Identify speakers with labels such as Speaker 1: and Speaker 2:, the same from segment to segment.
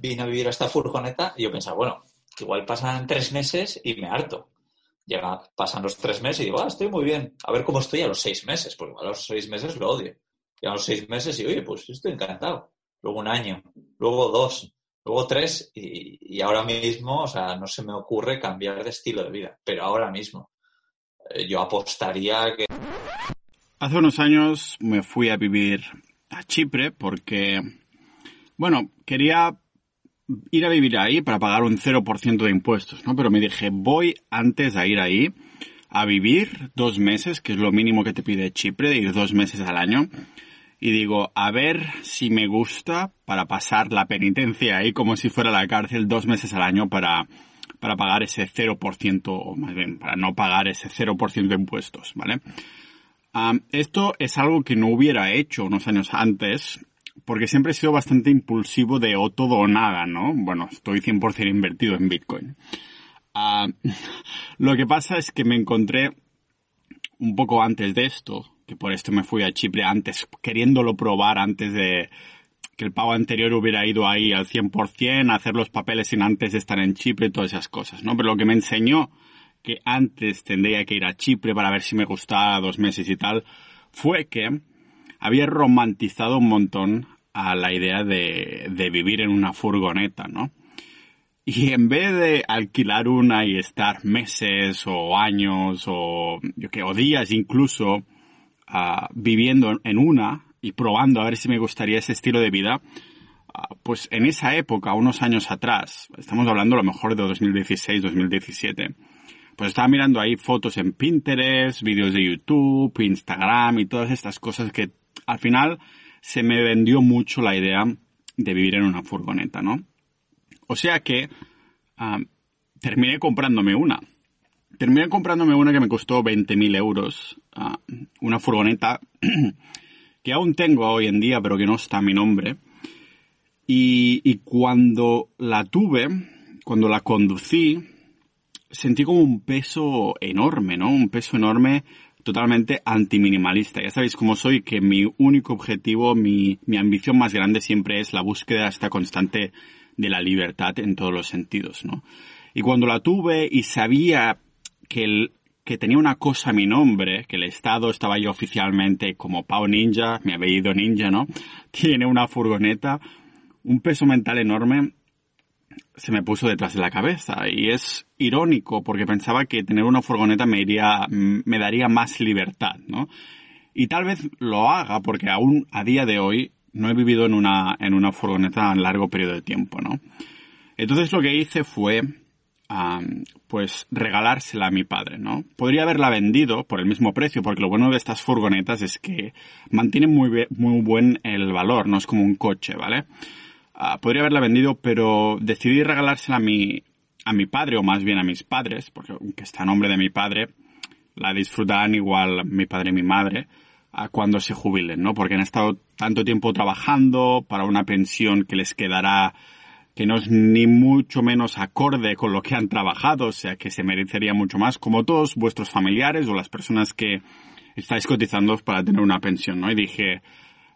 Speaker 1: vine a vivir a esta furgoneta, yo pensaba, bueno, igual pasan tres meses y me harto. Llega, pasan los tres meses y digo, ah, estoy muy bien. A ver cómo estoy a los seis meses, porque a los seis meses lo odio. Y a los seis meses y, oye, pues estoy encantado. Luego un año, luego dos, luego tres y, ahora mismo, o sea, no se me ocurre cambiar de estilo de vida. Pero ahora mismo, eh, yo apostaría que...
Speaker 2: Hace unos años me fui a vivir a Chipre porque, bueno, quería ir a vivir ahí para pagar un 0% de impuestos, ¿no? Pero me dije, voy antes a ir ahí a vivir dos meses, que es lo mínimo que te pide Chipre, de ir dos meses al año. Y digo, a ver si me gusta para pasar la penitencia ahí como si fuera la cárcel dos meses al año para, para pagar ese 0%, o más bien, para no pagar ese 0% de impuestos, ¿vale? esto es algo que no hubiera hecho unos años antes porque siempre he sido bastante impulsivo de o todo o nada, ¿no? Bueno, estoy 100% invertido en Bitcoin. Ah, lo que pasa es que me encontré un poco antes de esto, que por esto me fui a Chipre antes, queriéndolo probar antes de que el pago anterior hubiera ido ahí al 100%, hacer los papeles sin antes estar en Chipre y todas esas cosas, ¿no? Pero lo que me enseñó que antes tendría que ir a Chipre para ver si me gustaba dos meses y tal, fue que había romantizado un montón a la idea de, vivir en una furgoneta, ¿no? Y en vez de alquilar una y estar meses o años o, yo qué, o días incluso uh, viviendo en una y probando a ver si me gustaría ese estilo de vida, uh, pues en esa época, unos años atrás, estamos hablando a lo mejor de 2016, 2017, pues estaba mirando ahí fotos en Pinterest, vídeos de YouTube, Instagram y todas estas cosas que al final se me vendió mucho la idea de vivir en una furgoneta, ¿no? O sea que ah, terminé comprándome una. Terminé comprándome una que me costó 20.000 euros. Ah, una furgoneta que aún tengo hoy en día, pero que no está a mi nombre. Y, y cuando la tuve, cuando la conducí, sentí como un peso enorme, ¿no? Un peso enorme totalmente antiminimalista. Ya sabéis cómo soy, que mi único objetivo, mi, mi ambición más grande siempre es la búsqueda esta constante de la libertad en todos los sentidos, ¿no? Y cuando la tuve y sabía que, el, que tenía una cosa a mi nombre, que el Estado estaba yo oficialmente como Pau Ninja, mi apellido Ninja, ¿no? Tiene una furgoneta, un peso mental enorme se me puso detrás de la cabeza y es irónico porque pensaba que tener una furgoneta me iría, me daría más libertad, ¿no? Y tal vez lo haga porque aún a día de hoy no he vivido en una, en una furgoneta en largo periodo de tiempo, ¿no? Entonces lo que hice fue, pues, regalársela a mi padre, ¿no? Podría haberla vendido por el mismo precio, porque lo bueno de estas furgonetas es que mantienen muy, muy buen el valor, no es como un coche, ¿vale? Ah, podría haberla vendido, pero decidí regalársela a mi, a mi padre, o más bien a mis padres, porque aunque está a nombre de mi padre, la disfrutarán igual mi padre y mi madre cuando se jubilen, ¿no? Porque han estado tanto tiempo trabajando para una pensión que les quedará que no es ni mucho menos acorde con lo que han trabajado, o sea que se merecería mucho más, como todos vuestros familiares o las personas que estáis cotizando para tener una pensión, ¿no? Y dije,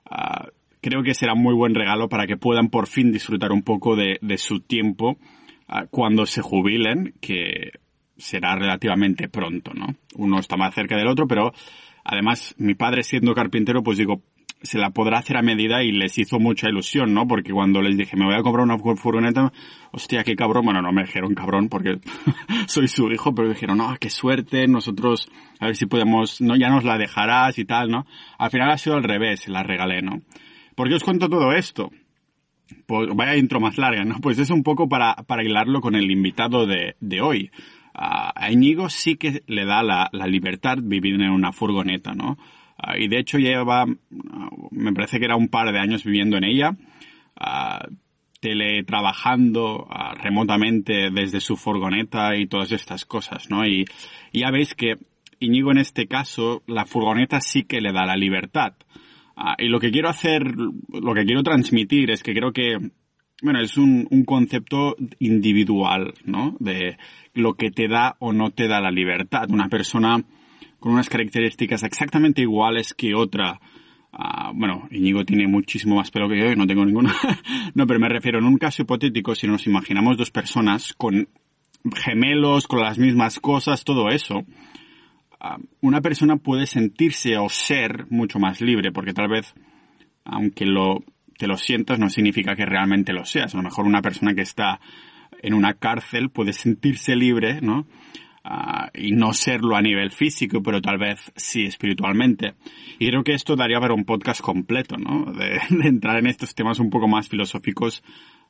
Speaker 2: ah, creo que será muy buen regalo para que puedan por fin disfrutar un poco de, su tiempo ah, cuando se jubilen, que será relativamente pronto, ¿no? Uno está más cerca del otro, pero además mi padre siendo carpintero, pues digo, se la podrá hacer a medida y les hizo mucha ilusión, ¿no? Porque cuando les dije, me voy a comprar una furgoneta, hostia, qué cabrón, bueno, no me dijeron cabrón porque soy su hijo, pero dijeron, no, qué suerte, nosotros, a ver si podemos, no, ya nos la dejarás y tal, ¿no? Al final ha sido al revés, la regalé, ¿no? ¿Por qué os cuento todo esto? Pues vaya intro más larga, ¿no? Pues es un poco para, para hilarlo con el invitado de, de hoy. a Íñigo sí que le da la, libertad vivir en una furgoneta, ¿no? y de hecho lleva, me parece que era un par de años viviendo en ella, teletrabajando remotamente desde su furgoneta y todas estas cosas, ¿no? Y, y ya veis que Íñigo en este caso, la furgoneta sí que le da la libertad. Ah, y lo que quiero hacer, lo que quiero transmitir es que creo que, bueno, es un, un concepto individual, ¿no? De lo que te da o no te da la libertad. Una persona con unas características exactamente iguales que otra Ah, bueno, Íñigo tiene muchísimo más pelo que yo y no tengo ninguno. no, pero me refiero en un caso hipotético, si nos imaginamos dos personas con gemelos, con las mismas cosas, todo eso, una persona puede sentirse o ser mucho más libre, porque tal vez, aunque lo, te lo sientas, no significa que realmente lo seas. A lo mejor una persona que está en una cárcel puede sentirse libre, ¿no? Ah, y no serlo a nivel físico, pero tal vez sí espiritualmente. Y creo que esto daría para un podcast completo, ¿no? De, entrar en estos temas un poco más filosóficos,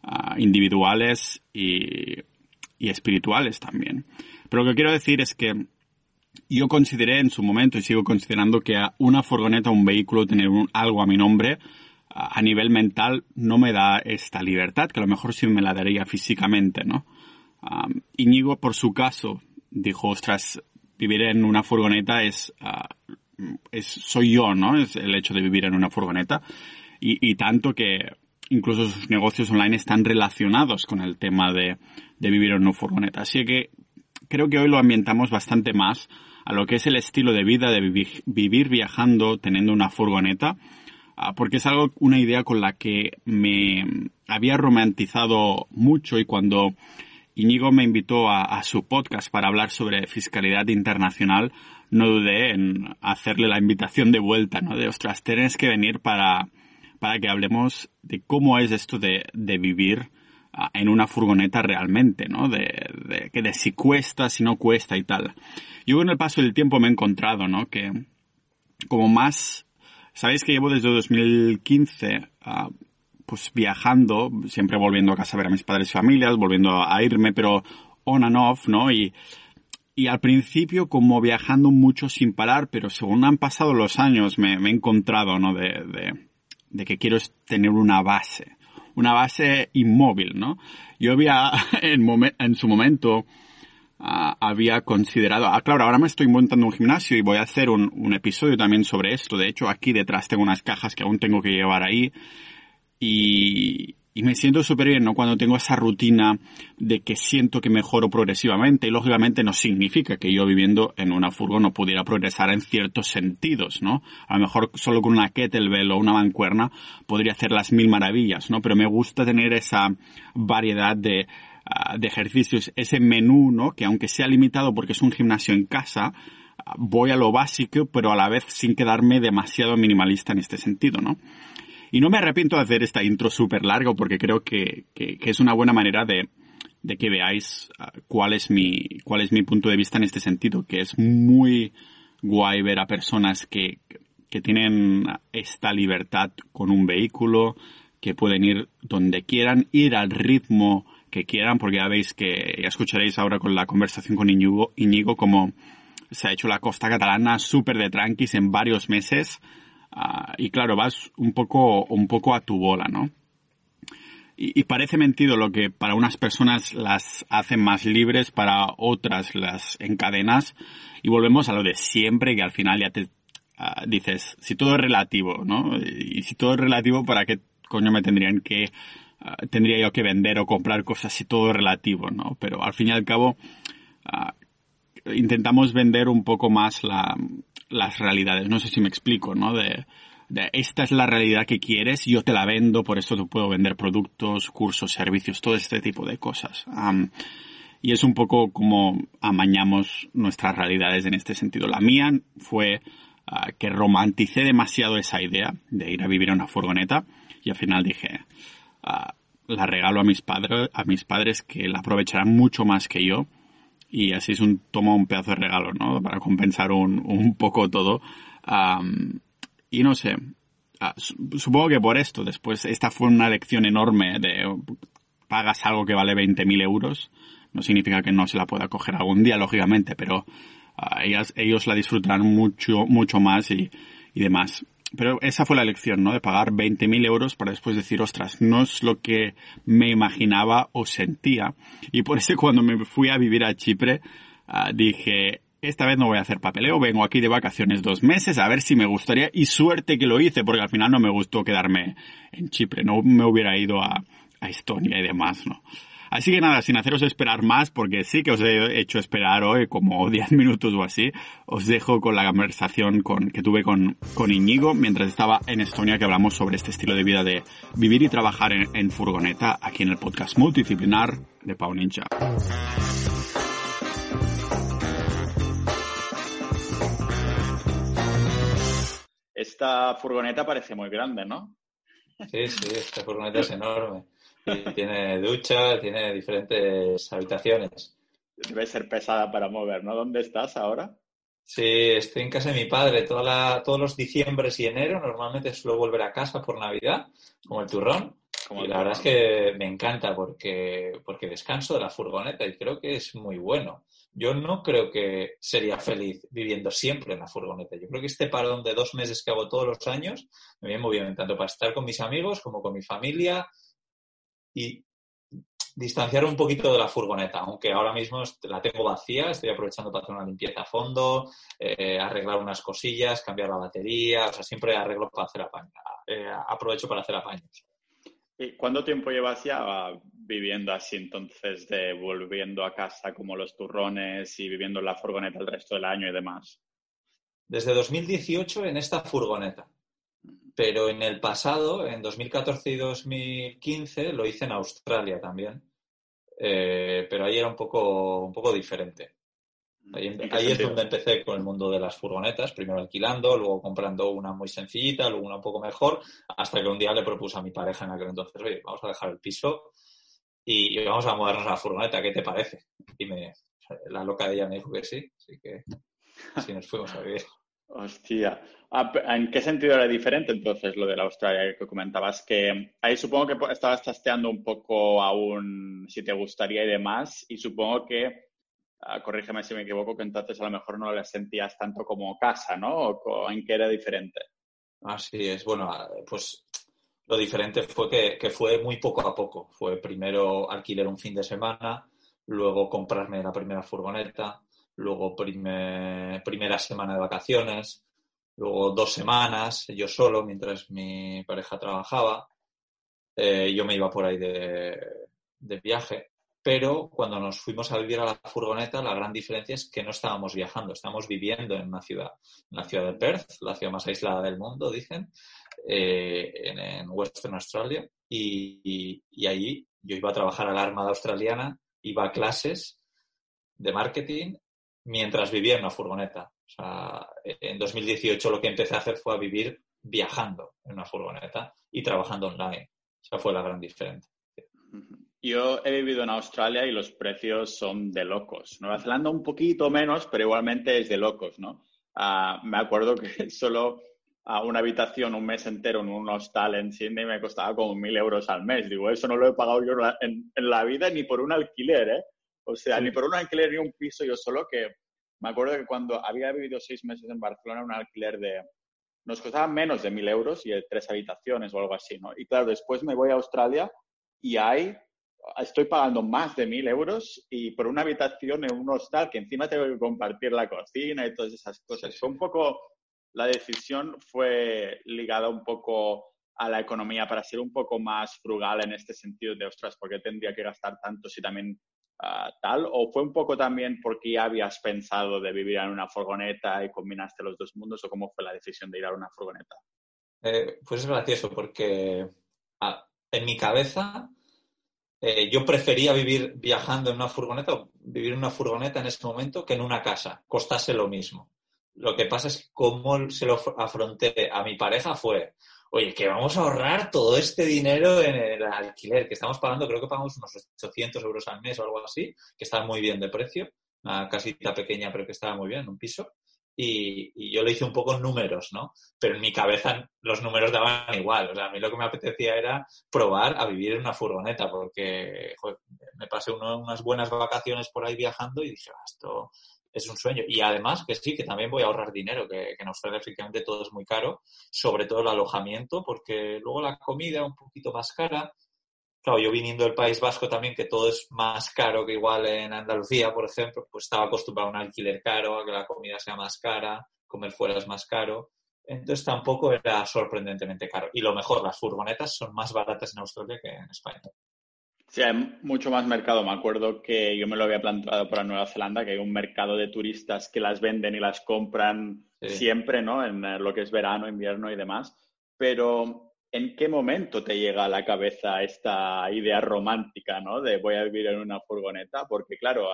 Speaker 2: ah, individuales y, y espirituales también. Pero lo que quiero decir es que yo consideré en su momento y sigo considerando que una furgoneta, un vehículo, tener algo a mi nombre, a nivel mental no me da esta libertad, que a lo mejor sí me la daría físicamente, ¿no? Um, Íñigo, por su caso, dijo, ostras, vivir en una furgoneta es, ah, es, soy yo, ¿no? Es el hecho de vivir en una furgoneta. Y, y, tanto que incluso sus negocios online están relacionados con el tema de, de vivir en una furgoneta. Así que creo que hoy lo ambientamos bastante más a lo que es el estilo de vida de vivir, viajando teniendo una furgoneta Ah, porque es algo, una idea con la que me había romantizado mucho y cuando Íñigo me invitó a, su podcast para hablar sobre fiscalidad internacional, no dudé en hacerle la invitación de vuelta, ¿no? De, ostras, tienes que venir para, para que hablemos de cómo es esto de, de vivir en una furgoneta realmente, ¿no? De, de, de si cuesta, si no cuesta y tal. Yo con el paso del tiempo me he encontrado, ¿no? Que como más Sabéis que llevo desde 2015 ah, pues viajando, siempre volviendo a casa a ver a mis padres y familias, volviendo a irme, pero on and off, ¿no? Y, y al principio como viajando mucho sin parar, pero según han pasado los años me, he encontrado, ¿no? De, de, de, que quiero tener una base, una base inmóvil, ¿no? Yo había en, en su momento Ah, había considerado. Ah, claro, ahora me estoy montando un gimnasio y voy a hacer un, un, episodio también sobre esto. De hecho, aquí detrás tengo unas cajas que aún tengo que llevar ahí. Y, y me siento súper bien, ¿no? Cuando tengo esa rutina de que siento que mejoro progresivamente. Y lógicamente no significa que yo viviendo en una furgo no pudiera progresar en ciertos sentidos, ¿no? A lo mejor solo con una kettlebell o una mancuerna podría hacer las mil maravillas, ¿no? Pero me gusta tener esa variedad de, Ah, de ejercicios, ese menú, ¿no? Que aunque sea limitado porque es un gimnasio en casa, voy a lo básico, pero a la vez sin quedarme demasiado minimalista en este sentido, ¿no? Y no me arrepiento de hacer esta intro súper largo porque creo que, que, es una buena manera de, de que veáis ah, cuál es mi, cuál es mi punto de vista en este sentido, que es muy guay ver a personas que, que tienen esta libertad con un vehículo, que pueden ir donde quieran, ir al ritmo que quieran, porque ya veis que ya escucharéis ahora con la conversación con Iñigo, Iñigo como se ha hecho la costa catalana súper de tranquis en varios meses. Uh, y claro, vas un poco, un poco a tu bola, ¿no? Y, parece mentido lo que para unas personas las hacen más libres, para otras las encadenas. Y volvemos a lo de siempre, que al final ya te uh, dices, si todo es relativo, ¿no? Y si todo es relativo, ¿para qué coño me tendrían que Ah, tendría yo que vender o comprar cosas y todo relativo, ¿no? Pero al fin y al cabo intentamos vender un poco más la, las realidades. No sé si me explico, ¿no? De, esta es la realidad que quieres, yo te la vendo, por eso te puedo vender productos, cursos, servicios, todo este tipo de cosas. Y es un poco como amañamos nuestras realidades en este sentido. La mía fue uh, que romanticé demasiado esa idea de ir a vivir en una furgoneta y al final dije, la regalo a mis padres, a mis padres que la aprovecharán mucho más que yo. Y así es un, tomo un pedazo de regalo, ¿no? Para compensar un, un poco todo. y no sé, supongo que por esto, después, esta fue una lección enorme de pagas algo que vale 20.000 euros. No significa que no se la pueda coger algún día, lógicamente, pero uh, ellas, ellos la disfrutarán mucho, mucho más y, y demás pero esa fue la elección, ¿no? De pagar 20.000 euros para después decir, ostras, no es lo que me imaginaba o sentía. Y por eso cuando me fui a vivir a Chipre, uh, dije, esta vez no voy a hacer papeleo, vengo aquí de vacaciones dos meses a ver si me gustaría. Y suerte que lo hice, porque al final no me gustó quedarme en Chipre, no me hubiera ido a, a Estonia y demás, ¿no? Así que nada, sin haceros esperar más, porque sí que os he hecho esperar hoy como 10 minutos o así, os dejo con la conversación con, que tuve con, con Iñigo mientras estaba en Estonia, que hablamos sobre este estilo de vida de vivir y trabajar en, en furgoneta aquí en el podcast multidisciplinar de Pau Ninja.
Speaker 3: Esta furgoneta parece muy grande, ¿no?
Speaker 1: Sí, sí, esta furgoneta es enorme. Tiene ducha, tiene diferentes habitaciones.
Speaker 3: Debe ser pesada para mover, ¿no? ¿Dónde estás ahora?
Speaker 1: Sí, estoy en casa de mi padre toda la, todos los diciembres y enero. Normalmente suelo volver a casa por Navidad, como el turrón.
Speaker 3: Como
Speaker 1: y
Speaker 3: el
Speaker 1: la verdad es que me encanta porque, porque descanso de la furgoneta y creo que es muy bueno. Yo no creo que sería feliz viviendo siempre en la furgoneta. Yo creo que este parón de dos meses que hago todos los años me viene muy bien, tanto para estar con mis amigos como con mi familia y distanciar un poquito de la furgoneta, aunque ahora mismo la tengo vacía, estoy aprovechando para hacer una limpieza a fondo, eh, arreglar unas cosillas, cambiar la batería, o sea, siempre arreglo para hacer apaños, aprovecho para hacer apaños.
Speaker 3: ¿Y cuánto tiempo llevas ya viviendo así, entonces, de volviendo a casa como los turrones y viviendo en la furgoneta el resto del año y demás?
Speaker 1: Desde 2018 en esta furgoneta, pero en el pasado, en 2014 y 2015, lo hice en Australia también, Eh, pero ahí era un poco, un poco diferente. Ahí,
Speaker 3: ¿En qué
Speaker 1: ahí es donde empecé con el mundo de las furgonetas, primero alquilando, luego comprando una muy sencillita, luego una un poco mejor, hasta que un día le propuse a mi pareja en aquel entonces, oye, vamos a dejar el piso y, y vamos a mudarnos a la furgoneta, ¿qué te parece? Y me, la loca de ella me dijo que sí, así que así nos fuimos a vivir.
Speaker 3: Hostia. Ah, ¿En qué sentido era diferente entonces lo de la Australia que comentabas? Que ahí supongo que estabas tasteando un poco aún si te gustaría y demás, y supongo que, ah, corrígeme si me equivoco, que entonces a lo mejor no la sentías tanto como casa, ¿no? ¿O co- en qué era diferente?
Speaker 1: Así es. Bueno, ah, pues lo diferente fue que fue muy poco a poco. Fue primero alquiler un fin de semana, luego comprarme la primera furgoneta, luego prime- primera semana de vacaciones, luego dos semanas yo solo mientras mi pareja trabajaba. Eh, yo me iba por ahí de, de viaje. Pero cuando nos fuimos a vivir a la furgoneta, la gran diferencia es que no estábamos viajando, estábamos viviendo en una ciudad, en la ciudad de Perth, la ciudad más aislada del mundo, dicen, eh, en, en Western Australia. Y, y, y allí yo iba a trabajar a la Armada Australiana, iba a clases de marketing mientras vivía en una furgoneta. O en 2018 lo que empecé a hacer fue a vivir viajando en una furgoneta y trabajando online. Esa fue la gran diferencia.
Speaker 3: Yo he vivido en Australia y los precios son de locos. Nueva Zelanda un poquito menos, pero igualmente es de locos, ¿no? Ah, me acuerdo que solo ah, una habitación un mes entero en un hostal en Sydney me costaba como mil euros al mes. Digo, eso no lo he pagado yo en- en la vida ni por un alquiler, ¿eh? O sea,
Speaker 1: Sí.
Speaker 3: ni por un alquiler ni un piso yo solo que me acuerdo que cuando había vivido seis meses en Barcelona un alquiler de nos costaba menos de mil euros y de tres habitaciones o algo así, ¿no? Y claro, después me voy a Australia y hay estoy pagando más de mil euros y por una habitación en un hostal que encima tengo que compartir la cocina y todas esas cosas.
Speaker 1: Sí.
Speaker 3: Fue un poco, la decisión fue ligada un poco a la economía para ser un poco más frugal en este sentido de, ostras, ¿por qué tendría que gastar tanto si también ah, tal? ¿O fue un poco también porque ya habías pensado de vivir en una furgoneta y combinaste los dos mundos o cómo fue la decisión de ir a una furgoneta?
Speaker 1: Eh, pues es gracioso porque en mi cabeza eh, yo prefería vivir viajando en una furgoneta o vivir en una furgoneta en ese momento que en una casa, costase lo mismo. Lo que pasa es que cómo se lo afronté a mi pareja fue, oye, que vamos a ahorrar todo este dinero en el alquiler que estamos pagando, creo que pagamos unos 800 euros al mes o algo así, que está muy bien de precio, una casita pequeña pero que estaba muy bien, un piso. Y, y, yo lo hice un poco números, ¿no? Pero en mi cabeza los números daban igual. O sea, a mí lo que me apetecía era probar a vivir en una furgoneta, porque me pasé uno, unas buenas vacaciones por ahí viajando y dije, ah, esto es un sueño. Y además que sí, que también voy a ahorrar dinero, que, que en Australia efectivamente todo es muy caro, sobre todo el alojamiento, porque luego la comida un poquito más cara. Claro, yo viniendo del País Vasco también, que todo es más caro que igual en Andalucía, por ejemplo, pues estaba acostumbrado a un alquiler caro, a que la comida sea más cara, comer fuera es más caro. Entonces tampoco era sorprendentemente caro. Y lo mejor, las furgonetas son más baratas en Australia que en España.
Speaker 3: Sí, hay mucho más mercado. Me acuerdo que yo me lo había planteado para Nueva Zelanda, que hay un mercado de turistas que las venden y las compran siempre, ¿no? En eh, lo que es verano, invierno y demás. Pero, ¿en qué momento te llega a la cabeza esta idea romántica, ¿no? De voy a vivir en una furgoneta, porque claro,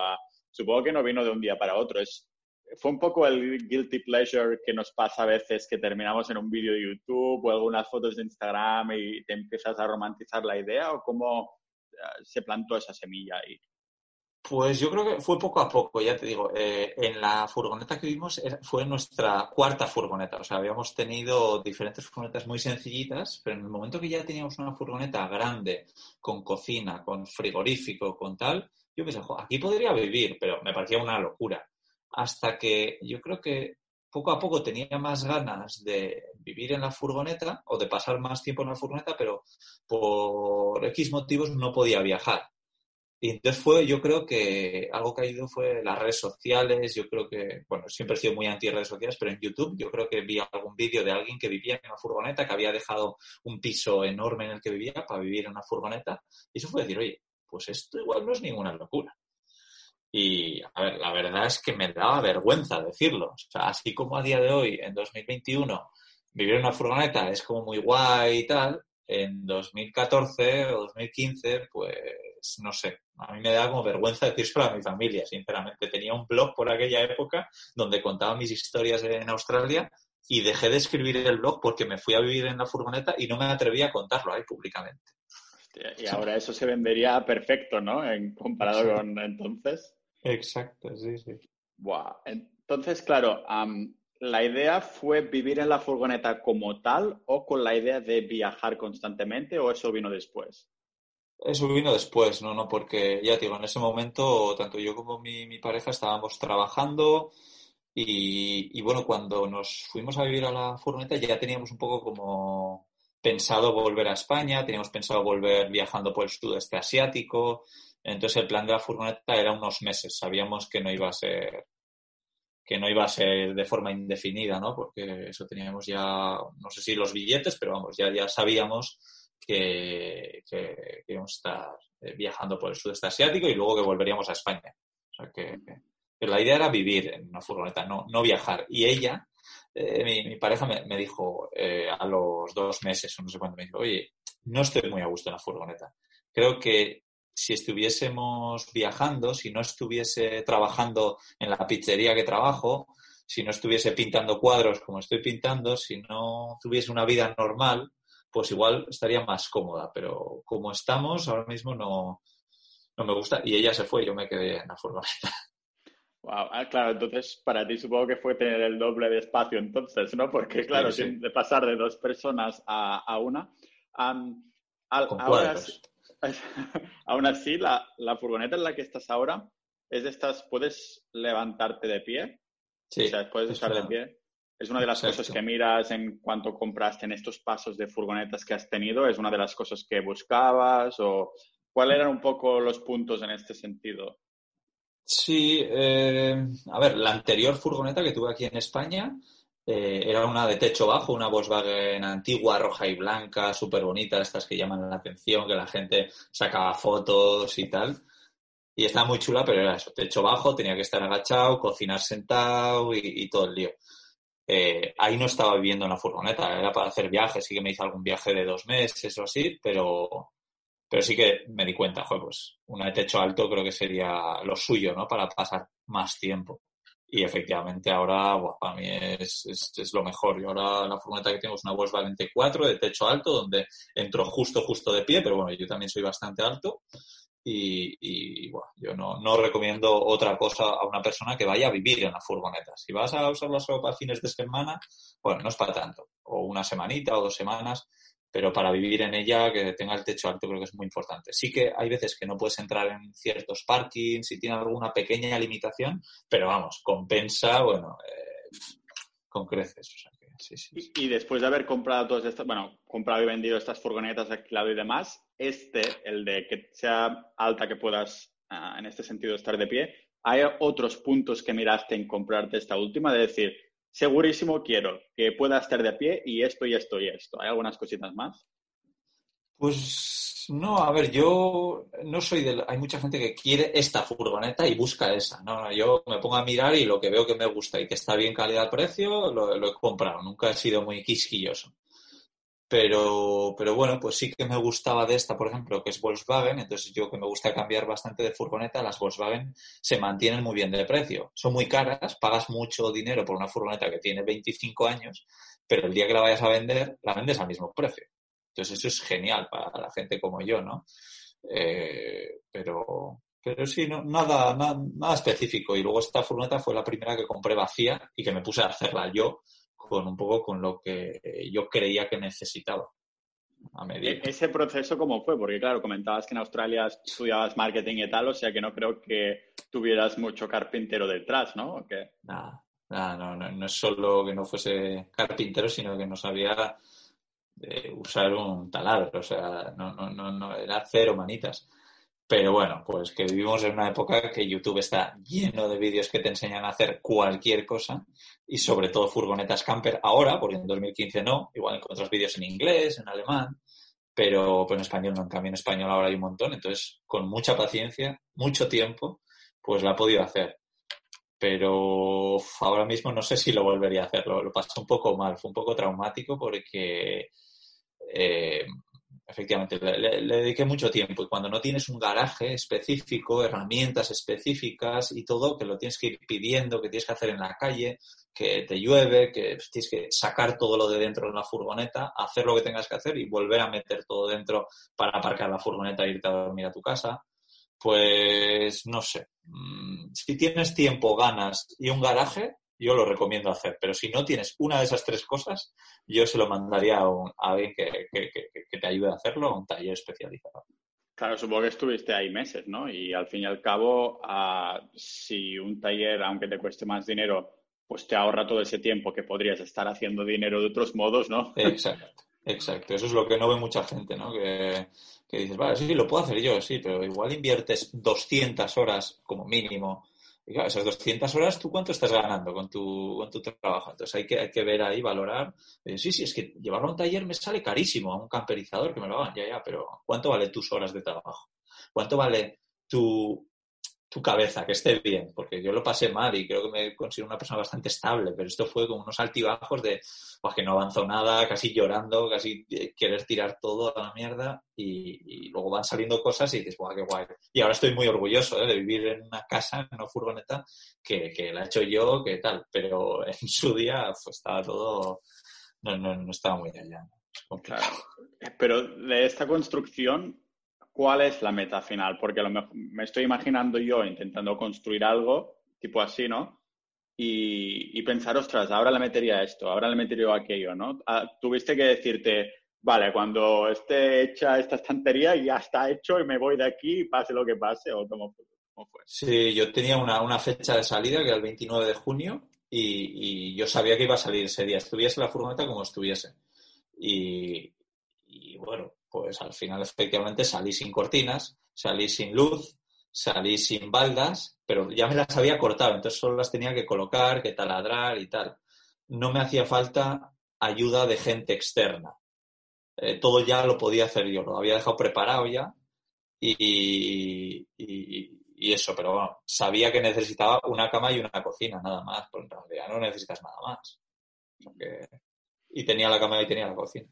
Speaker 3: supongo que no vino de un día para otro. Es, fue un poco el guilty pleasure que nos pasa a veces que terminamos en un vídeo de YouTube o algunas fotos de Instagram y te empiezas a romantizar la idea o cómo se plantó esa semilla ahí?
Speaker 1: Pues yo creo que fue poco a poco, ya te digo. Eh, en la furgoneta que vimos fue nuestra cuarta furgoneta. O sea, habíamos tenido diferentes furgonetas muy sencillitas, pero en el momento que ya teníamos una furgoneta grande, con cocina, con frigorífico, con tal, yo pensé, aquí podría vivir, pero me parecía una locura. Hasta que yo creo que poco a poco tenía más ganas de vivir en la furgoneta o de pasar más tiempo en la furgoneta, pero por X motivos no podía viajar. Y entonces fue, yo creo que algo que ha ido fue las redes sociales. Yo creo que, bueno, siempre he sido muy anti redes sociales, pero en YouTube yo creo que vi algún vídeo de alguien que vivía en una furgoneta, que había dejado un piso enorme en el que vivía para vivir en una furgoneta. Y eso fue decir, oye, pues esto igual no es ninguna locura. Y, a ver, la verdad es que me daba vergüenza decirlo. O sea, así como a día de hoy, en 2021, vivir en una furgoneta es como muy guay y tal, en 2014 o 2015, pues no sé, a mí me da como vergüenza decírselo a mi familia, sinceramente. Tenía un blog por aquella época donde contaba mis historias en Australia y dejé de escribir el blog porque me fui a vivir en la furgoneta y no me atreví a contarlo ahí públicamente.
Speaker 3: y ahora eso se vendería perfecto, ¿no? En, comparado con entonces.
Speaker 1: Exacto, sí, sí.
Speaker 3: Entonces, claro, ¿la idea fue vivir en la furgoneta como tal o con la idea de viajar constantemente o eso vino después?
Speaker 1: Eso vino después, no, no, porque ya digo, en ese momento tanto yo como mi, pareja estábamos trabajando y, y, bueno, cuando nos fuimos a vivir a la furgoneta ya teníamos un poco como pensado volver a España, teníamos pensado volver viajando por el sudeste asiático, entonces el plan de la furgoneta era unos meses. Sabíamos que no iba a ser que no iba a ser de forma indefinida, ¿no? Porque eso teníamos ya, no sé si los billetes, pero vamos, ya, ya sabíamos que, que, íbamos a estar eh, viajando por el sudeste asiático y luego que volveríamos a España. O sea que, la idea era vivir en una furgoneta, no, no viajar. Y ella, eh, mi, pareja me, dijo eh, a los dos meses o no sé cuándo, me dijo, oye, no estoy muy a gusto en la furgoneta. Creo que si estuviésemos viajando, si no estuviese trabajando en la pizzería que trabajo, si no estuviese pintando cuadros como estoy pintando, si no tuviese una vida normal, pues igual estaría más cómoda. Pero como estamos, ahora mismo no, no me gusta. Y ella se fue, yo me quedé en la furgoneta.
Speaker 3: Wow, ah, claro, entonces para ti supongo que fue tener el doble de espacio entonces, ¿no? Porque claro, de pasar de dos personas a, una.
Speaker 1: Con cuadros.
Speaker 3: Aún así, la, furgoneta en la que estás ahora es de estas, puedes levantarte de pie.
Speaker 1: Sí.
Speaker 3: O sea, puedes estar de pie. Es una de las cosas que miras en cuanto compraste en estos pasos de furgonetas que has tenido. Es una de las cosas que buscabas o cuáles eran un poco los puntos en este sentido.
Speaker 1: Sí, eh, a ver, la anterior furgoneta que tuve aquí en España eh, era una de techo bajo, una Volkswagen antigua, roja y blanca, súper bonita, estas que llaman la atención, que la gente sacaba fotos y tal. Y estaba muy chula, pero era eso, techo bajo, tenía que estar agachado, cocinar sentado y, todo el lío. Eh, ahí no estaba viviendo en la furgoneta, era para hacer viajes, sí que me hice algún viaje de dos meses o así, pero, pero sí que me di cuenta, joder, pues una de techo alto creo que sería lo suyo, ¿no? Para pasar más tiempo. Y efectivamente ahora, para mí es, es, lo mejor. Yo ahora la furgoneta que tengo es una Volkswagen T4 de techo alto, donde entro justo, justo de pie, pero bueno, yo también soy bastante alto. Y, y bueno, yo no, no, recomiendo otra cosa a una persona que vaya a vivir en la furgoneta. Si vas a usarla solo para fines de semana, bueno, no es para tanto. O una semanita o dos semanas, pero para vivir en ella, que tenga el techo alto, creo que es muy importante. Sí que hay veces que no puedes entrar en ciertos parkings y tiene alguna pequeña limitación, pero vamos, compensa, bueno, eh, con creces.
Speaker 3: Y, después de haber comprado todas estas, bueno, comprado y vendido estas furgonetas, alquilado y demás, este, el de que sea alta, que puedas, ah, en este sentido, estar de pie, ¿hay otros puntos que miraste en comprarte esta última? De decir, segurísimo quiero que pueda estar de pie y esto y esto y esto. ¿Hay algunas cositas más?
Speaker 1: Pues No, a ver, yo no soy de... Hay mucha gente que quiere esta furgoneta y busca esa. No, yo me pongo a mirar y lo que veo que me gusta y que está bien calidad-precio, lo, he comprado. Nunca he sido muy quisquilloso. Pero, pero bueno, pues sí que me gustaba de esta, por ejemplo, que es Volkswagen. Entonces yo que me gusta cambiar bastante de furgoneta, las Volkswagen se mantienen muy bien de precio. Son muy caras, pagas mucho dinero por una furgoneta que tiene 25 años, pero el día que la vayas a vender, la vendes al mismo precio. Entonces eso es genial para la gente como yo, ¿no? Eh, pero, pero sí, no, nada, nada, nada, específico. Y luego esta furgoneta fue la primera que compré vacía y que me puse a hacerla yo con un poco con lo que yo creía que necesitaba. A
Speaker 3: e-, ¿Ese proceso cómo fue? Porque claro, comentabas que en Australia estudiabas marketing y tal, o sea que no creo que tuvieras mucho carpintero detrás, ¿no?
Speaker 1: Nada, no, no, no, es solo que no fuese carpintero, sino que no sabía eh, usar un taladro, o sea, no, no, no, no, era cero manitas. Pero bueno, pues que vivimos en una época que YouTube está lleno de vídeos que te enseñan a hacer cualquier cosa y sobre todo furgonetas camper. Ahora, porque en 2015 no, igual encuentras vídeos en inglés, en alemán, pero, en español no, en cambio en español ahora hay un montón, entonces con mucha paciencia, mucho tiempo, pues la he podido hacer. Pero ahora mismo no sé si lo volvería a hacer, lo, lo pasé un poco mal, fue un poco traumático porque eh, efectivamente, le, dediqué mucho tiempo y cuando no tienes un garaje específico, herramientas específicas y todo, que lo tienes que ir pidiendo, que tienes que hacer en la calle, que te llueve, que tienes que sacar todo lo de dentro de la furgoneta, hacer lo que tengas que hacer y volver a meter todo dentro para aparcar la furgoneta e irte a dormir a tu casa. Pues no sé, mm, si tienes tiempo, ganas y un garaje, yo lo recomiendo hacer. Pero si no tienes una de esas tres cosas, yo se lo mandaría a, alguien que, te ayude a hacerlo, a un taller especializado.
Speaker 3: Claro, supongo que estuviste ahí meses, ¿no? Y al fin y al cabo, ah, si un taller, aunque te cueste más dinero, pues te ahorra todo ese tiempo que podrías estar haciendo dinero de otros modos, ¿no?
Speaker 1: Exacto, exacto. Eso es lo que no ve mucha gente, ¿no? Que, que dices, vale, sí, lo puedo hacer yo, sí, pero igual inviertes 200 horas como mínimo y claro, esas 200 horas, ¿tú cuánto estás ganando con tu, con tu trabajo? Entonces hay que, hay que ver ahí, valorar. Eh, sí, sí, es que llevarlo a un taller me sale carísimo, a un camperizador que me lo hagan, ya, ya, pero ¿cuánto vale tus horas de trabajo? ¿Cuánto vale tu, tu cabeza, que esté bien, porque yo lo pasé mal y creo que me considero una persona bastante estable, pero esto fue como unos altibajos de pues, que no avanzó nada, casi llorando, casi eh, querer tirar todo a la mierda y, luego van saliendo cosas y dices, guau, qué guay. Y ahora estoy muy orgulloso ¿eh? de vivir en una casa, en una furgoneta, que, que la he hecho yo, que tal, pero en su día pues, estaba todo, no, no, no estaba muy allá.
Speaker 3: Claro. Pero de esta construcción, cuál es la meta final, porque lo mejor, me estoy imaginando yo intentando construir algo tipo así, ¿no? Y, pensar, ostras, ahora le metería esto, ahora le metería aquello, ¿no? Ah, tuviste que decirte, vale, cuando esté hecha esta estantería ya está hecho y me voy de aquí, pase lo que pase, o cómo, fue.
Speaker 1: Sí, yo tenía una, fecha de salida que era el 29 de junio y, yo sabía que iba a salir ese día, estuviese la furgoneta como estuviese. y bueno, pues al final efectivamente salí sin cortinas, salí sin luz, salí sin baldas, pero ya me las había cortado, entonces solo las tenía que colocar, que taladrar y tal. No me hacía falta ayuda de gente externa. Eh, todo ya lo podía hacer yo, lo había dejado preparado ya y, eso, pero bueno, sabía que necesitaba una cama y una cocina, nada más, pero en realidad no necesitas nada más. Y tenía la cama y tenía la cocina.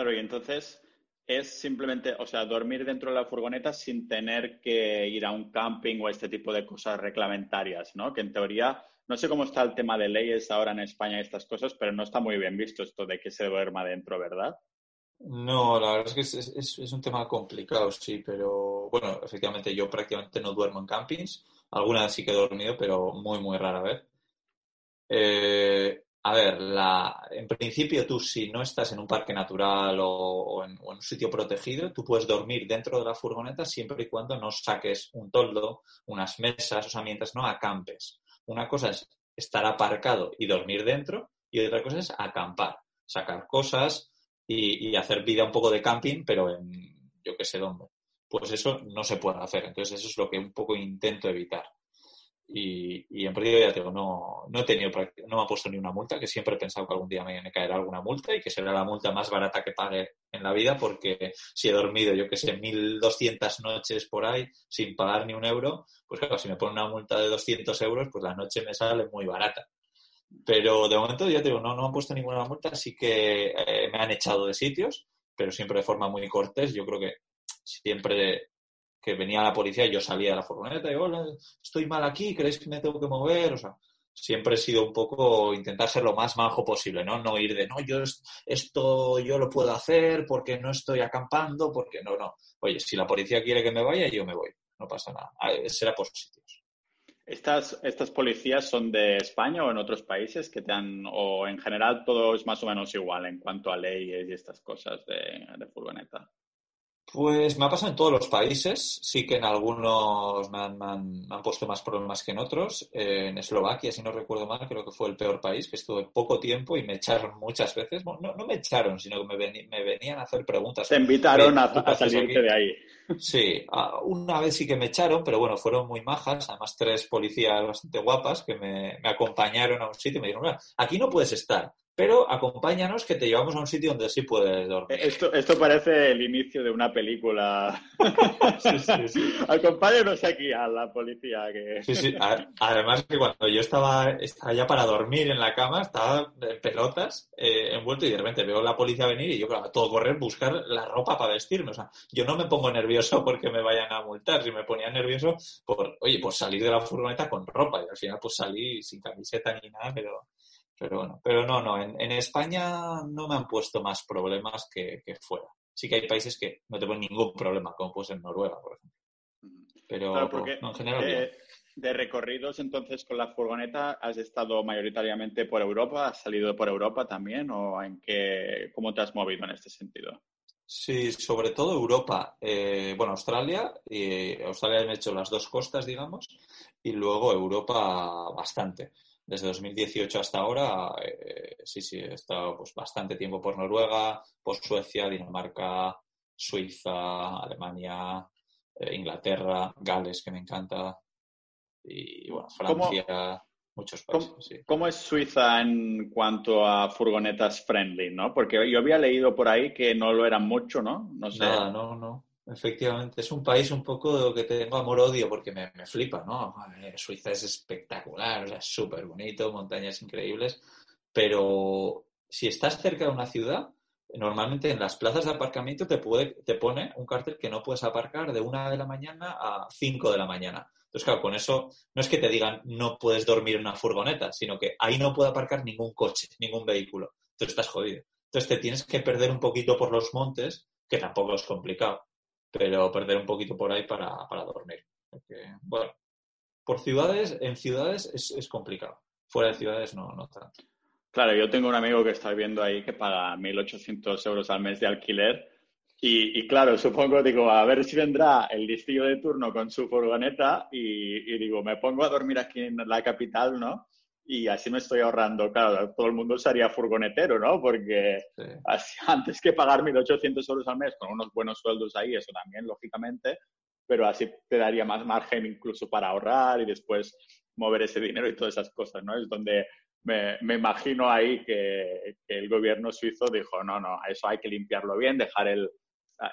Speaker 3: Claro, y entonces es simplemente, o sea, dormir dentro de la furgoneta sin tener que ir a un camping o este tipo de cosas reglamentarias, ¿no? Que en teoría, no sé cómo está el tema de leyes ahora en España y estas cosas, pero no está muy bien visto esto de que se duerma dentro, ¿verdad?
Speaker 1: No, la verdad es que es, es, un tema complicado, sí, pero bueno, efectivamente yo prácticamente no duermo en campings. Alguna vez sí que he dormido, pero muy, muy rara vez. Eh, a ver, la, en principio tú si no estás en un parque natural o, en, un sitio protegido, tú puedes dormir dentro de la furgoneta siempre y cuando no saques un toldo, unas mesas, o sea, mientras no acampes. Una cosa es estar aparcado y dormir dentro y otra cosa es acampar, sacar cosas y, y hacer vida un poco de camping, pero en yo qué sé dónde. Pues eso no se puede hacer. Entonces eso es lo que un poco intento evitar. Y, y en principio ya digo, no, no he tenido, no me ha puesto ni una multa, que siempre he pensado que algún día me, me, caerá alguna multa y que será la multa más barata que pague en la vida porque si he dormido, yo que sé, 1.200 noches por ahí sin pagar ni un euro, pues claro, si me pone una multa de 200 euros, pues la noche me sale muy barata. Pero de momento, ya te digo, no, no me han puesto ninguna multa, sí que eh, me han echado de sitios, pero siempre de forma muy cortés. Yo creo que siempre que venía la policía y yo salía de la furgoneta y, hola, estoy mal aquí, ¿creéis que me tengo que mover? O sea, siempre he sido un poco intentar ser lo más majo posible, ¿no? No ir de, no, yo esto yo lo puedo hacer porque no estoy acampando, porque no, no. Oye, si la policía quiere que me vaya, yo me voy, no pasa nada. Será por.
Speaker 3: ¿Estas, ¿Estas policías son de España o en otros países que te han, o en general todo es más o menos igual en cuanto a leyes y estas cosas de furgoneta?
Speaker 1: Pues me ha pasado en todos los países, sí que en algunos me han, me han, me han puesto más problemas que en otros. Eh, en Eslovaquia, si no recuerdo mal, creo que fue el peor país, que estuve poco tiempo y me echaron muchas veces. Bueno, no, no, me echaron, sino que me, ven, me, venían a hacer preguntas.
Speaker 3: Te invitaron a, a salirte aquí? de ahí.
Speaker 1: Sí, una vez sí que me echaron, pero bueno, fueron muy majas, además tres policías bastante guapas que me, me acompañaron a un sitio y me dijeron, aquí no puedes estar pero acompáñanos que te llevamos a un sitio donde sí puedes dormir.
Speaker 3: Esto, esto parece el inicio de una película. sí, sí, sí. Acompáñanos aquí a la policía. Que...
Speaker 1: Sí, sí. Además que cuando yo estaba, estaba ya para dormir en la cama, estaba en pelotas, eh, envuelto y de repente veo a la policía venir y yo, claro, todo correr, buscar la ropa para vestirme. O sea, yo no me pongo nervioso porque me vayan a multar, si me ponía nervioso por, oye, por salir de la furgoneta con ropa y al final pues salí sin camiseta ni nada, pero pero bueno, pero no, no, en, en España no me han puesto más problemas que, que, fuera. Sí que hay países que no te ponen ningún problema, como puede ser Noruega, por ejemplo. Pero
Speaker 3: claro, porque, no, en general. Eh, de recorridos, entonces, con la furgoneta, ¿has estado mayoritariamente por Europa? ¿Has salido por Europa también? ¿O en qué, cómo te has movido en este sentido?
Speaker 1: Sí, sobre todo Europa. Eh, bueno, Australia. Y Australia han hecho las dos costas, digamos. Y luego Europa bastante desde 2018 hasta ahora, eh, sí, sí, he estado pues, bastante tiempo por Noruega, por Suecia, Dinamarca, Suiza, Alemania, eh, Inglaterra, Gales, que me encanta, y bueno, Francia, ¿Cómo, muchos países.
Speaker 3: ¿cómo,
Speaker 1: sí.
Speaker 3: ¿Cómo es Suiza en cuanto a furgonetas friendly, no? Porque yo había leído por ahí que no lo eran mucho, ¿no?
Speaker 1: No sé. Nada, no, no. Efectivamente, es un país un poco que tengo amor-odio porque me, me, flipa, ¿no? Suiza es espectacular, o sea, es súper bonito, montañas increíbles, pero si estás cerca de una ciudad, normalmente en las plazas de aparcamiento te, puede, te pone un cartel que no puedes aparcar de una de la mañana a cinco de la mañana. Entonces, claro, con eso no es que te digan no puedes dormir en una furgoneta, sino que ahí no puede aparcar ningún coche, ningún vehículo. Entonces estás jodido. Entonces te tienes que perder un poquito por los montes, que tampoco es complicado pero perder un poquito por ahí para, para dormir. Porque, bueno, por ciudades, en ciudades es, es, complicado. Fuera de ciudades no, no tanto.
Speaker 3: Claro, yo tengo un amigo que está viviendo ahí que paga 1.800 euros al mes de alquiler y, y, claro, supongo, digo, a ver si vendrá el listillo de turno con su furgoneta y, digo, me pongo a dormir aquí en la capital, ¿no? Y así me estoy ahorrando, claro, todo el mundo sería furgonetero, ¿no? Porque sí. así, antes que pagar 1.800 euros al mes con unos buenos sueldos ahí, eso también, lógicamente, pero así te daría más margen incluso para ahorrar y después mover ese dinero y todas esas cosas, ¿no? Es donde me, me imagino ahí que, que, el gobierno suizo dijo, no, no, eso hay que limpiarlo bien, dejar el,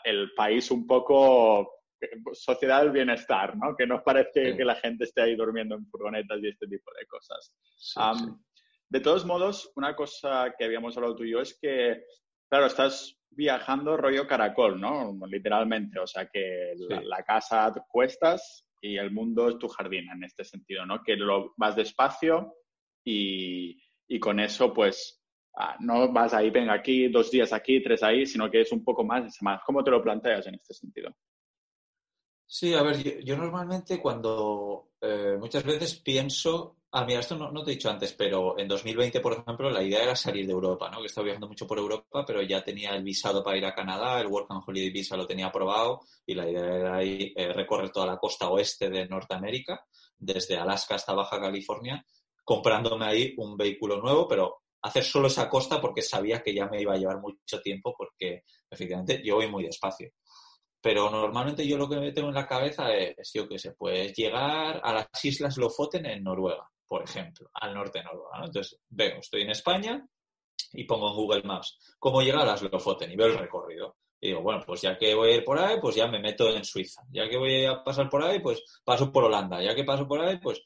Speaker 3: el país un poco sociedad del bienestar, ¿no? Que no parece sí. que la gente esté ahí durmiendo en furgonetas y este tipo de cosas. Sí, um, sí. De todos modos, una cosa que habíamos hablado tú y yo es que, claro, estás viajando rollo caracol, ¿no? Literalmente, o sea que la, la, casa cuestas y el mundo es tu jardín en este sentido, ¿no? Que lo vas despacio y, y con eso, pues, ah, no vas ahí, venga aquí, dos días aquí, tres ahí, sino que es un poco más, más. ¿Cómo te lo planteas en este sentido?
Speaker 1: Sí, a ver, yo, yo normalmente cuando eh, muchas veces pienso, ah, mira, esto no, te he dicho antes, pero en 2020, por ejemplo, la idea era salir de Europa, ¿no? Que estaba viajando mucho por Europa, pero ya tenía el visado para ir a Canadá, el Work and Holiday Visa lo tenía aprobado y la idea era ir, eh, recorrer toda la costa oeste de Norteamérica, desde Alaska hasta Baja California, comprándome ahí un vehículo nuevo, pero hacer solo esa costa porque sabía que ya me iba a llevar mucho tiempo porque efectivamente yo voy muy despacio pero normalmente yo lo que tengo en la cabeza es, yo qué sé, pues llegar a las Islas Lofoten en Noruega, por ejemplo, al norte de Noruega. Entonces, veo, estoy en España y pongo en Google Maps cómo llegar a las Lofoten y veo el recorrido. Y digo, bueno, pues ya que voy a ir por ahí, pues ya me meto en Suiza. Ya que voy a pasar por ahí, pues paso por Holanda. Ya que paso por ahí, pues...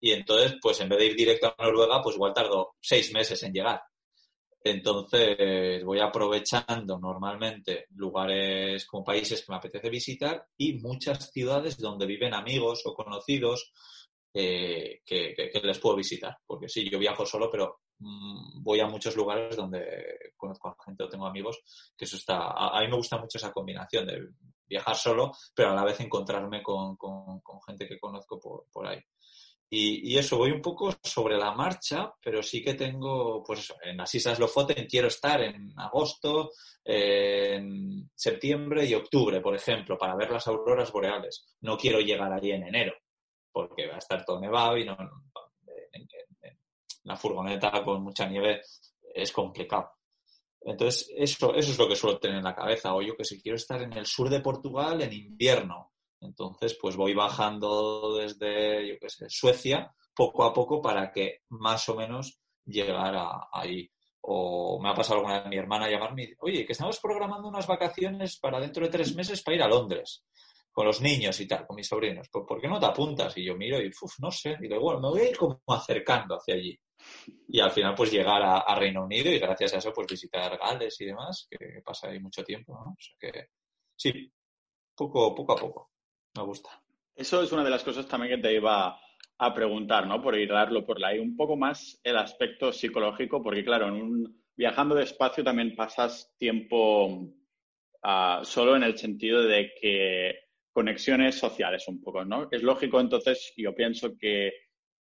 Speaker 1: Y entonces, pues en vez de ir directo a Noruega, pues igual tardo seis meses en llegar. Entonces voy aprovechando normalmente lugares como países que me apetece visitar y muchas ciudades donde viven amigos o conocidos eh, que, les puedo visitar. Porque sí, yo viajo solo, pero mm, voy a muchos lugares donde conozco a gente o tengo amigos, que eso está, a, mí me gusta mucho esa combinación de viajar solo, pero a la vez encontrarme con, gente que conozco por ahí. Y, eso, voy un poco sobre la marcha, pero sí que tengo, pues en las Islas Lofoten quiero estar en agosto, en septiembre y octubre, por ejemplo, para ver las auroras boreales. No quiero llegar allí en enero, porque va a estar todo nevado y no, en, la furgoneta con mucha nieve es complicado. Entonces, eso, eso es lo que suelo tener en la cabeza. O yo que si quiero estar en el sur de Portugal en invierno, entonces, pues voy bajando desde, yo qué sé, Suecia, poco a poco para que más o menos llegara ahí. O me ha pasado alguna vez mi hermana llamarme y oye, que estamos programando unas vacaciones para dentro de tres meses para ir a Londres con los niños y tal, con mis sobrinos. ¿Por, qué no te apuntas? Y yo miro y, uff, no sé. Y digo, bueno, me voy a ir como acercando hacia allí. Y al final, pues llegar a, Reino Unido y gracias a eso, pues visitar Gales y demás, que, pasa ahí mucho tiempo, ¿no? O sea que, sí, poco, poco a poco me gusta.
Speaker 3: Eso es una de las cosas también que te iba a preguntar, ¿no? Por darlo por ahí. Un poco más el aspecto psicológico, porque claro, en un, viajando despacio también pasas tiempo ah, solo en el sentido de que conexiones sociales un poco, ¿no? Es lógico, entonces, yo pienso que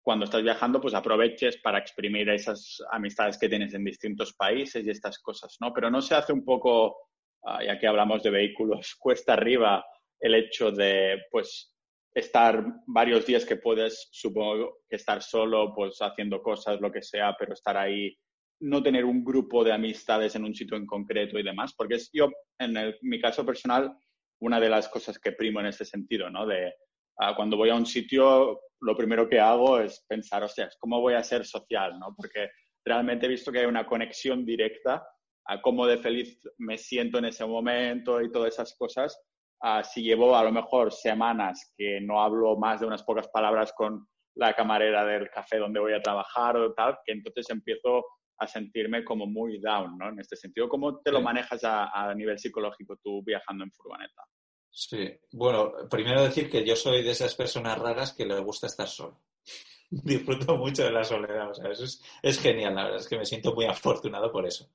Speaker 3: cuando estás viajando, pues aproveches para exprimir esas amistades que tienes en distintos países y estas cosas, ¿no? Pero no se hace un poco, ah, ya que hablamos de vehículos, cuesta arriba el hecho de, pues, estar varios días que puedes, supongo estar solo, pues, haciendo cosas, lo que sea, pero estar ahí, no tener un grupo de amistades en un sitio en concreto y demás, porque es yo, en mi caso personal, una de las cosas que primo en este sentido, ¿no? De ah, cuando voy a un sitio, lo primero que hago es pensar, sea, ¿cómo voy a ser social, ¿no? Porque realmente he visto que hay una conexión directa a cómo de feliz me siento en ese momento y todas esas cosas Ah, si llevo a lo mejor semanas que no hablo más de unas pocas palabras con la camarera del café donde voy a trabajar o tal, que entonces empiezo a sentirme como muy down, ¿no? En este sentido, ¿cómo te lo manejas a, nivel psicológico tú viajando en furgoneta?
Speaker 1: Sí, bueno, primero decir que yo soy de esas personas raras que les gusta estar solo. Disfruto mucho de la soledad, o sea, eso es, es genial, la verdad es que me siento muy afortunado por eso.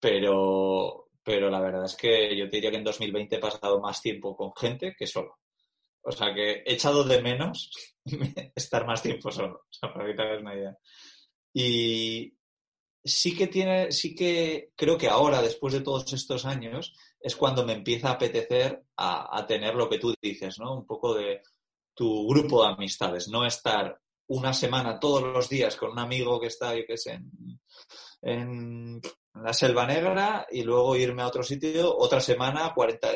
Speaker 1: Pero, pero la verdad es que yo te diría que en 2020 he pasado más tiempo con gente que solo. O sea que he echado de menos estar más tiempo solo. O sea, para que te hagas una idea. Y sí que tiene, sí que creo que ahora, después de todos estos años, es cuando me empieza a apetecer a, tener lo que tú dices, ¿no? Un poco de tu grupo de amistades, no estar una semana todos los días con un amigo que está, yo qué sé, en la Selva Negra y luego irme a otro sitio otra semana, 40,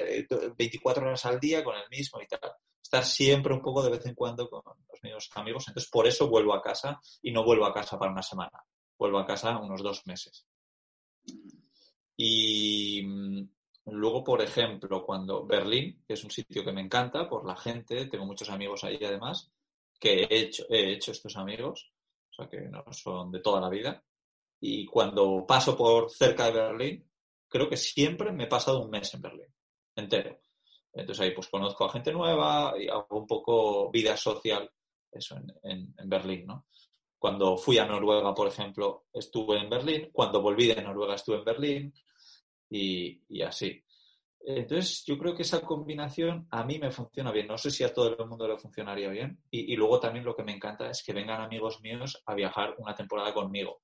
Speaker 1: 24 horas al día con el mismo y tal. Estar siempre un poco de vez en cuando con los mismos amigos. Entonces, por eso vuelvo a casa y no vuelvo a casa para una semana. Vuelvo a casa unos dos meses. Y mm, luego, por ejemplo, cuando Berlín, que es un sitio que me encanta por la gente, tengo muchos amigos ahí además, que he hecho, he hecho estos amigos, o sea que no son de toda la vida y cuando paso por cerca de Berlín, creo que siempre me he pasado un mes en Berlín, entero. Entonces ahí pues conozco a gente nueva y hago un poco vida social, eso, en, Berlín, ¿no? Cuando fui a Noruega, por ejemplo, estuve en Berlín. Cuando volví de Noruega estuve en Berlín y, y así. Entonces, yo creo que esa combinación a mí me funciona bien. No sé si a todo el mundo le funcionaría bien. Y, luego también lo que me encanta es que vengan amigos míos a viajar una temporada conmigo.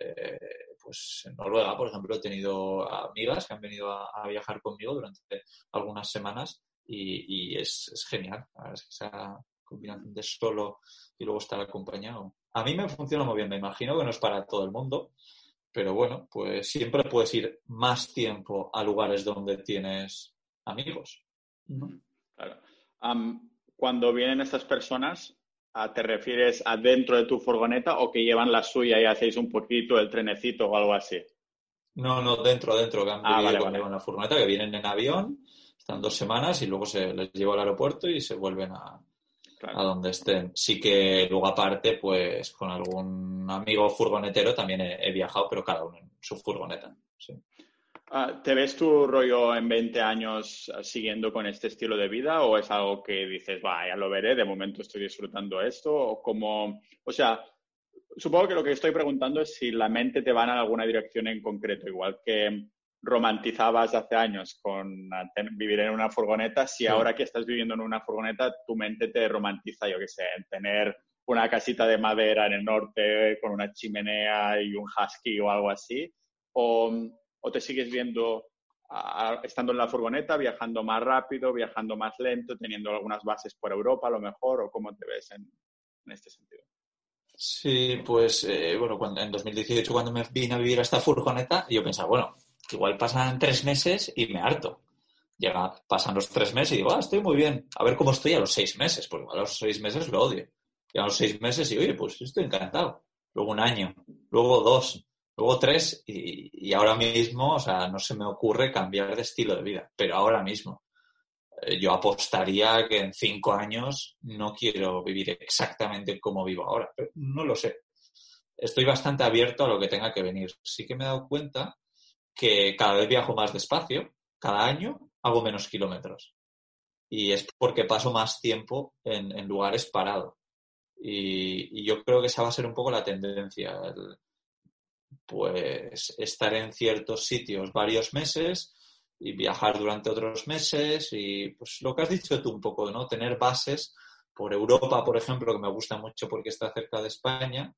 Speaker 1: Eh, pues en Noruega, por ejemplo, he tenido amigas que han venido a, viajar conmigo durante algunas semanas y, es, genial. esa combinación de solo y luego estar acompañado. A mí me funciona muy bien, me imagino que no es para todo el mundo, pero bueno, pues siempre puedes ir más tiempo a lugares donde tienes amigos.
Speaker 3: Claro. cuando vienen estas personas, ¿te refieres a dentro de tu furgoneta o que llevan la suya y hacéis un poquito el trenecito o algo así?
Speaker 1: No, no, dentro, dentro, que han
Speaker 3: Ah, vale, vale.
Speaker 1: llevan la furgoneta, que vienen en avión, están dos semanas y luego se les lleva al aeropuerto y se vuelven a, a donde estén. Sí que luego aparte, pues con algún amigo furgonetero también he, he viajado, pero cada uno en su furgoneta. sí.
Speaker 3: Ah, ¿Te ves tu rollo en 20 años siguiendo con este estilo de vida o es algo que dices, va, ya lo veré, de momento estoy disfrutando esto? O como, o sea, supongo que lo que estoy preguntando es si la mente te va en alguna dirección en concreto, igual que romantizabas hace años con vivir en una furgoneta, si
Speaker 1: Sí.
Speaker 3: ahora que estás viviendo en una furgoneta, tu mente te romantiza, yo qué sé, en tener una casita de madera en el norte con una chimenea y un husky o algo así, o, o te sigues viendo estando en la furgoneta, viajando más rápido, viajando más lento, teniendo algunas bases por Europa a lo mejor, o cómo te ves en, este sentido.
Speaker 1: Sí, pues eh, bueno, cuando, en 2018 cuando me vine a vivir a esta furgoneta, yo pensaba, bueno, igual pasan tres meses y me harto. Llega, pasan los tres meses y digo, ah, estoy muy bien. A ver cómo estoy a los seis meses, porque a los seis meses lo odio. Y a los seis meses y, oye, pues estoy encantado. Luego un año, luego dos, luego tres y, ahora mismo, o sea, no se me ocurre cambiar de estilo de vida, pero ahora mismo. Eh, Yo apostaría que en cinco años no quiero vivir exactamente como vivo ahora, pero no lo sé. Estoy bastante abierto a lo que tenga que venir. Sí que me he dado cuenta que cada vez viajo más despacio, cada año hago menos kilómetros. Y es porque paso más tiempo en, lugares parados. Y, yo creo que esa va a ser un poco la tendencia. Pues estar en ciertos sitios varios meses y viajar durante otros meses y pues lo que has dicho tú un poco, ¿no? Tener bases por Europa, por ejemplo, que me gusta mucho porque está cerca de España,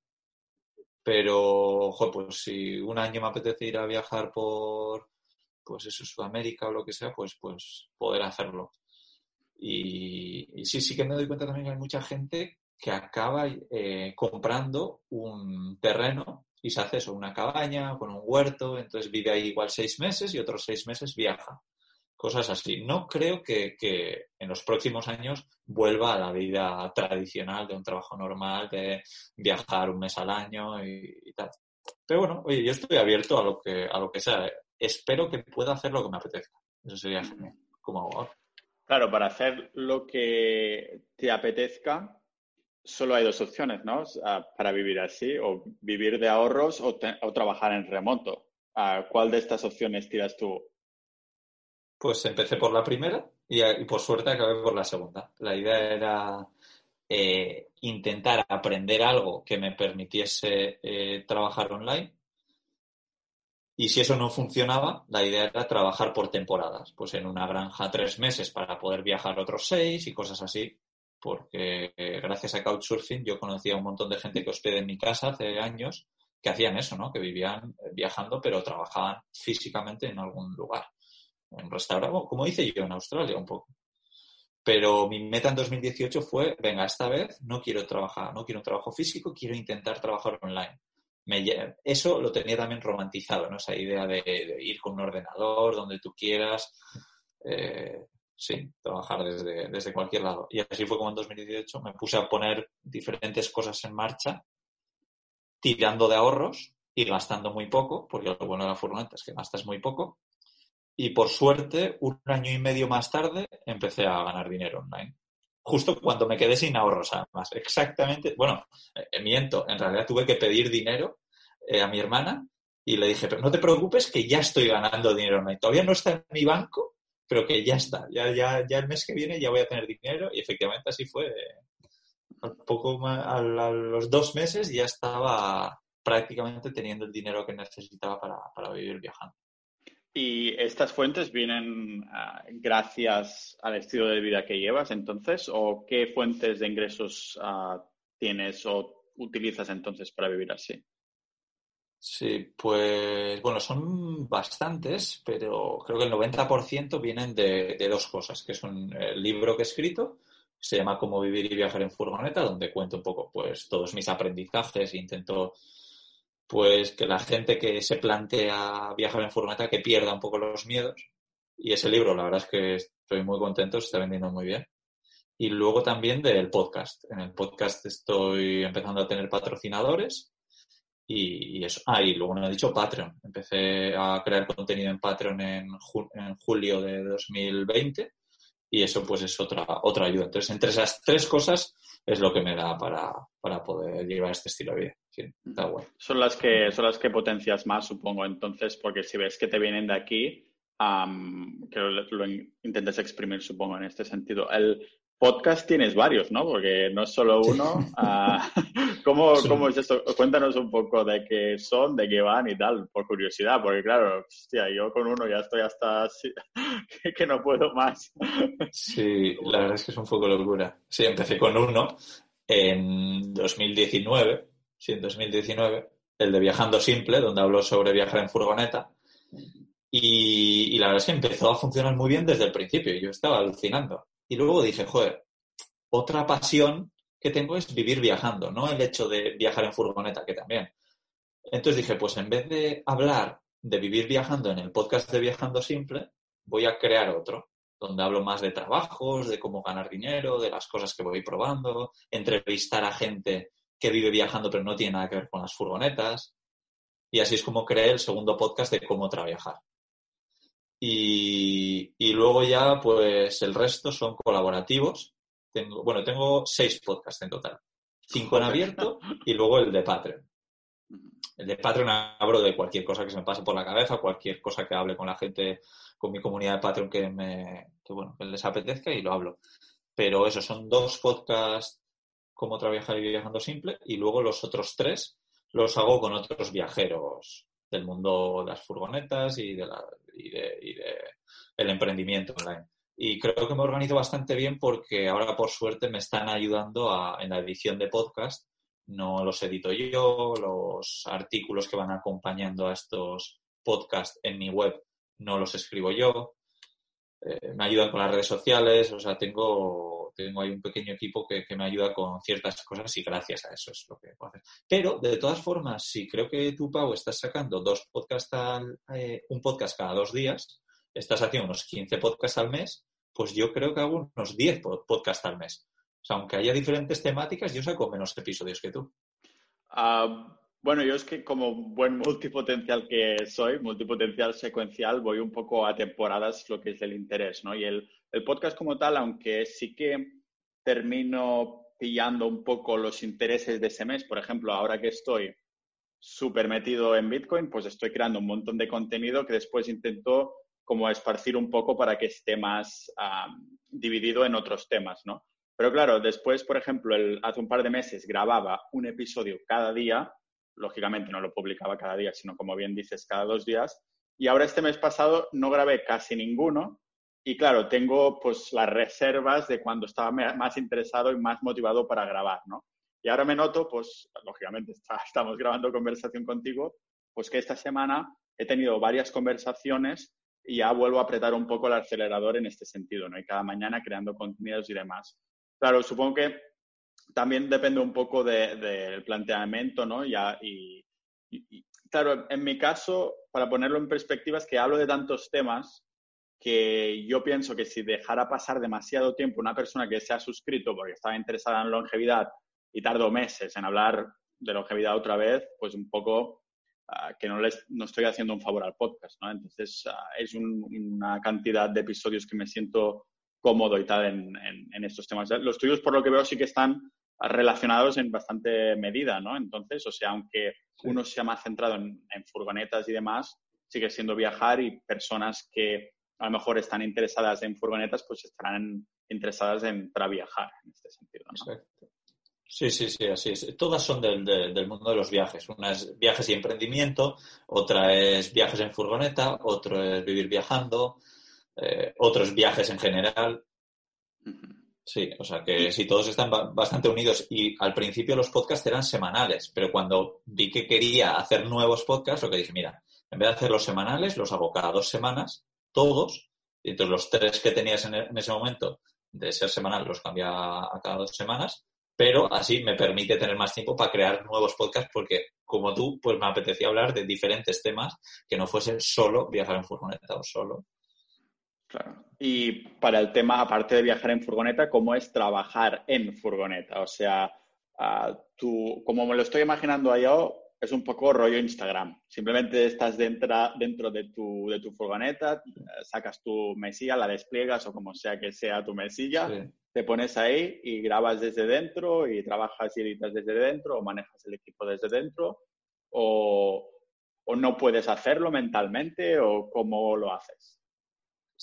Speaker 1: pero, ojo, pues si un año me apetece ir a viajar por, pues eso, Sudamérica o lo que sea, pues, pues poder hacerlo. Y, sí, sí que me doy cuenta también que hay mucha gente que acaba eh, comprando un terreno y se hace eso, una cabaña con un huerto, entonces vive ahí igual seis meses y otros seis meses viaja. Cosas así. No creo que, que en los próximos años vuelva a la vida tradicional de un trabajo normal, de viajar un mes al año y, tal. Pero bueno, oye, yo estoy abierto a lo que, a lo que sea. Espero que pueda hacer lo que me apetezca. Eso sería genial, como ahora.
Speaker 3: Claro, para hacer lo que te apetezca, solo hay dos opciones, ¿no? Ah, Para vivir así, o vivir de ahorros o, trabajar en remoto. Ah, ¿Cuál de estas opciones tiras tú?
Speaker 1: Pues empecé por la primera y, y por suerte acabé por la segunda. La idea era eh, intentar aprender algo que me permitiese eh, trabajar online. Y si eso no funcionaba, la idea era trabajar por temporadas, pues en una granja tres meses para poder viajar otros seis y cosas así, porque eh, gracias a Couchsurfing yo conocía a un montón de gente que hospedé en mi casa hace años que hacían eso, ¿no? Que vivían eh, viajando pero trabajaban físicamente en algún lugar, en un restaurante, como hice yo en Australia un poco. Pero mi meta en 2018 fue, venga, esta vez no quiero trabajar, no quiero un trabajo físico, quiero intentar trabajar online. Eso lo tenía también romantizado, ¿no? Esa idea de, de ir con un ordenador donde tú quieras, eh, sí, trabajar desde, desde cualquier lado. Y así fue como en 2018 me puse a poner diferentes cosas en marcha, tirando de ahorros y gastando muy poco, porque lo bueno de la furgoneta es que gastas muy poco. Y por suerte, un año y medio más tarde, empecé a ganar dinero online. Justo cuando me quedé sin ahorros, además. Exactamente. Bueno, eh, miento. En realidad tuve que pedir dinero eh, a mi hermana y le dije, pero no te preocupes que ya estoy ganando dinero online. Todavía no está en mi banco, pero que ya está. Ya, ya, ya el mes que viene ya voy a tener dinero y efectivamente así fue. Al poco más, a, los dos meses ya estaba prácticamente teniendo el dinero que necesitaba para, para vivir viajando.
Speaker 3: ¿Y estas fuentes vienen ah, gracias al estilo de vida que llevas entonces? ¿O qué fuentes de ingresos ah, tienes o utilizas entonces para vivir así?
Speaker 1: Sí, pues bueno, son bastantes, pero creo que el 90% vienen de, dos cosas, que son el libro que he escrito, que se llama Cómo vivir y viajar en furgoneta, donde cuento un poco pues todos mis aprendizajes e intento pues que la gente que se plantea viajar en furgoneta que pierda un poco los miedos Y ese libro, la verdad es que estoy muy contento, se está vendiendo muy bien. Y luego también del podcast. En el podcast estoy empezando a tener patrocinadores y, eso. Ah, y luego no he dicho Patreon. Empecé a crear contenido en Patreon en, en julio de 2020 y eso pues es otra, otra ayuda. Entonces, entre esas tres cosas es lo que me da para, para poder llevar este estilo de vida. Está bueno.
Speaker 3: Son las que, son las que potencias más, supongo, entonces, porque si ves que te vienen de aquí, que lo, lo, intentas exprimir, supongo, en este sentido. El, podcast tienes varios, ¿no? Porque no es solo uno. Ah, ¿cómo, ¿cómo, es esto? Cuéntanos un poco de qué son, de qué van y tal, por curiosidad, porque claro, hostia, yo con uno ya estoy hasta que, no puedo más.
Speaker 1: Sí, la verdad es que es un poco locura. Sí, empecé con uno en 2019, sí, en 2019, el de Viajando Simple, donde hablo sobre viajar en furgoneta. Y, y la verdad es que empezó a funcionar muy bien desde el principio. Yo estaba alucinando y luego dije, joder, otra pasión que tengo es vivir viajando, no el hecho de viajar en furgoneta, que también. Entonces dije, pues en vez de hablar de vivir viajando en el podcast de Viajando Simple, voy a crear otro, donde hablo más de trabajos, de cómo ganar dinero, de las cosas que voy probando, entrevistar a gente que vive viajando pero no tiene nada que ver con las furgonetas. Y así es como creé el segundo podcast de cómo trabajar. Y, luego ya, pues el resto son colaborativos. Tengo, bueno, tengo seis podcasts en total. Cinco en abierto y luego el de Patreon. El de Patreon hablo de cualquier cosa que se me pase por la cabeza, cualquier cosa que hable con la gente, con mi comunidad de Patreon que me, que bueno, que les apetezca y lo hablo. Pero eso, son dos podcasts como trabajar y viajando simple y luego los otros tres los hago con otros viajeros del mundo de las furgonetas y de, la, y de, el emprendimiento online. Y creo que me organizo bastante bien porque ahora, por suerte, me están ayudando a, en la edición de podcast. No los edito yo, los artículos que van acompañando a estos podcasts en mi web no los escribo yo. Eh, me ayudan con las redes sociales, o sea, tengo, tengo ahí un pequeño equipo que, me ayuda con ciertas cosas y gracias a eso es lo que puedo hacer. Pero, de todas formas, si creo que tú, Pau, estás sacando dos podcasts al, eh, un podcast cada dos días, estás haciendo unos 15 podcasts al mes, pues yo creo que hago unos 10 podcasts al mes. O sea, aunque haya diferentes temáticas, yo saco menos episodios que tú.
Speaker 3: Ah, bueno, yo es que como buen multipotencial que soy, multipotencial secuencial, voy un poco a temporadas lo que es el interés, ¿no? Y el, el podcast como tal, aunque sí que termino pillando un poco los intereses de ese mes, por ejemplo, ahora que estoy súper metido en Bitcoin, pues estoy creando un montón de contenido que después intento como esparcir un poco para que esté más dividido en otros temas, ¿no? Pero claro, después, por ejemplo, el, hace un par de meses grababa un episodio cada día lógicamente no lo publicaba cada día, sino como bien dices, cada dos días. Y ahora este mes pasado no grabé casi ninguno. Y claro, tengo pues las reservas de cuando estaba más interesado y más motivado para grabar, ¿no? Y ahora me noto, pues lógicamente estamos grabando conversación contigo, pues que esta semana he tenido varias conversaciones y ya vuelvo a apretar un poco el acelerador en este sentido, ¿no? Y cada mañana creando contenidos y demás. Claro, supongo que también depende un poco del planteamiento, ¿no? Ya, y, claro, en mi caso, para ponerlo en perspectiva, es que hablo de tantos temas que yo pienso que si dejara pasar demasiado tiempo una persona que se ha suscrito porque estaba interesada en longevidad y tardó meses en hablar de longevidad otra vez, pues un poco ah, que no, les, no estoy haciendo un favor al podcast, ¿no? Entonces, ah, es una cantidad de episodios que me siento cómodo y tal en, en, estos temas. Los tuyos, por lo que veo, sí que están relacionados en bastante medida, ¿no? Entonces, o sea, aunque uno sea más centrado en, furgonetas y demás, sigue siendo viajar y personas que a lo mejor están interesadas en furgonetas, pues estarán interesadas en para viajar en este sentido. ¿no?
Speaker 1: Sí, sí, sí, así es. Todas son del, del, mundo de los viajes. Una es viajes y emprendimiento, otra es viajes en furgoneta, otro es vivir viajando, eh, otros viajes en general. Sí, o sea que sí, todos están bastante unidos. Y al principio los podcasts eran semanales, pero cuando vi que quería hacer nuevos podcasts, lo que dije, mira, en vez de hacer los semanales, los hago cada dos semanas, todos, y entonces los tres que tenías en, en ese momento de ser semanal los cambia a cada dos semanas, pero así me permite tener más tiempo para crear nuevos podcasts porque como tú, pues me apetecía hablar de diferentes temas que no fuesen solo viajar en furgoneta o solo
Speaker 3: Claro. Y para el tema, aparte de viajar en furgoneta, ¿cómo es trabajar en furgoneta? O sea, uh, tú, como me lo estoy imaginando yo, es un poco rollo Instagram. Simplemente estás dentro, dentro de, tu, de tu furgoneta, sacas tu mesilla, la despliegas o como sea que sea tu mesilla, te pones ahí y grabas desde dentro y trabajas y editas desde dentro o manejas el equipo desde dentro o, o no puedes hacerlo mentalmente o cómo lo haces.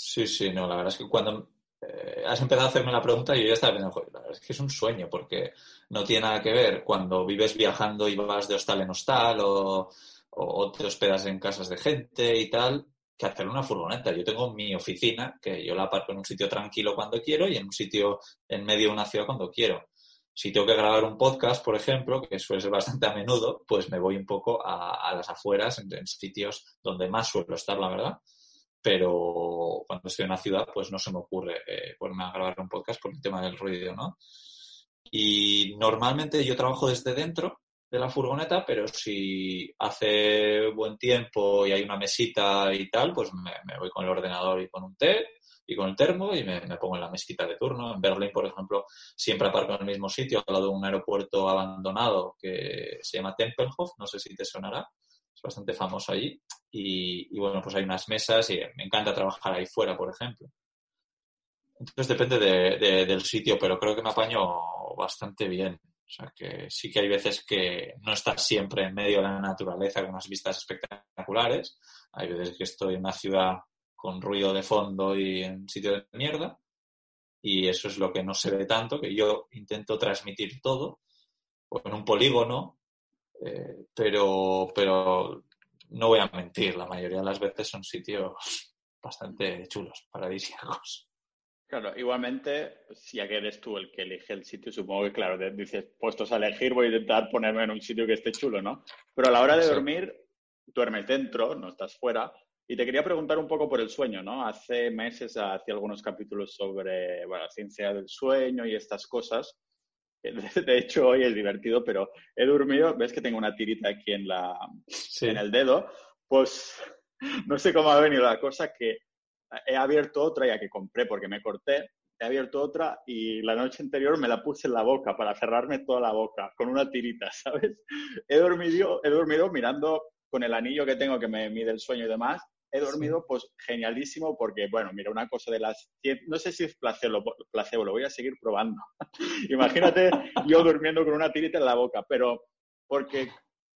Speaker 1: Sí, sí, no, la verdad es que cuando eh, has empezado a hacerme la pregunta yo ya estaba pensando, la verdad es que es un sueño, porque no tiene nada que ver cuando vives viajando y vas de hostal en hostal o, o te hospedas en casas de gente y tal, que hacer una furgoneta. Yo tengo mi oficina, que yo la aparco en un sitio tranquilo cuando quiero y en un sitio en medio de una ciudad cuando quiero. Si tengo que grabar un podcast, por ejemplo, que suele ser bastante a menudo, pues me voy un poco a, las afueras, en, sitios donde más suelo estar, la verdad pero cuando estoy en la ciudad, pues no se me ocurre eh, ponerme a grabar un podcast por el tema del ruido, ¿no? Y normalmente yo trabajo desde dentro de la furgoneta, pero si hace buen tiempo y hay una mesita y tal, pues me, voy con el ordenador y con un té y con el termo y me, me, pongo en la mesita de turno. En Berlín, por ejemplo, siempre aparco en el mismo sitio, al lado de un aeropuerto abandonado que se llama Tempelhof, no sé si te sonará bastante famoso allí. Y, bueno, pues hay unas mesas y me encanta trabajar ahí fuera, por ejemplo. Entonces depende del sitio, pero creo que me apaño bastante bien. O sea que sí que hay veces que no estás siempre en medio de la naturaleza con unas vistas espectaculares. Hay veces que estoy en una ciudad con ruido de fondo y en sitio de mierda. Y eso es lo que no se ve tanto, que yo intento transmitir todo. O en un polígono eh, pero, pero no voy a mentir, la mayoría de las veces son sitios bastante chulos, paradisíacos.
Speaker 3: Claro, igualmente, si ya que eres tú el que elige el sitio, supongo que, claro, dices, puestos a elegir, voy a intentar ponerme en un sitio que esté chulo, ¿no? Pero a la hora de dormir, duermes dentro, no estás fuera. Y te quería preguntar un poco por el sueño, ¿no? Hace meses hacía algunos capítulos sobre bueno, la ciencia del sueño y estas cosas. De hecho, hoy es divertido, pero he dormido, ves que tengo una tirita aquí en, la, en el dedo, pues no sé cómo ha venido la cosa que he abierto otra ya que compré porque me corté, he abierto otra y la noche anterior me la puse en la boca para cerrarme toda la boca con una tirita, ¿sabes? He dormido, he dormido mirando con el anillo que tengo que me mide el sueño y demás he dormido pues genialísimo porque, bueno, mira, una cosa de las... No sé si es placebo, placebo lo voy a seguir probando. Imagínate yo durmiendo con una tirita en la boca, pero porque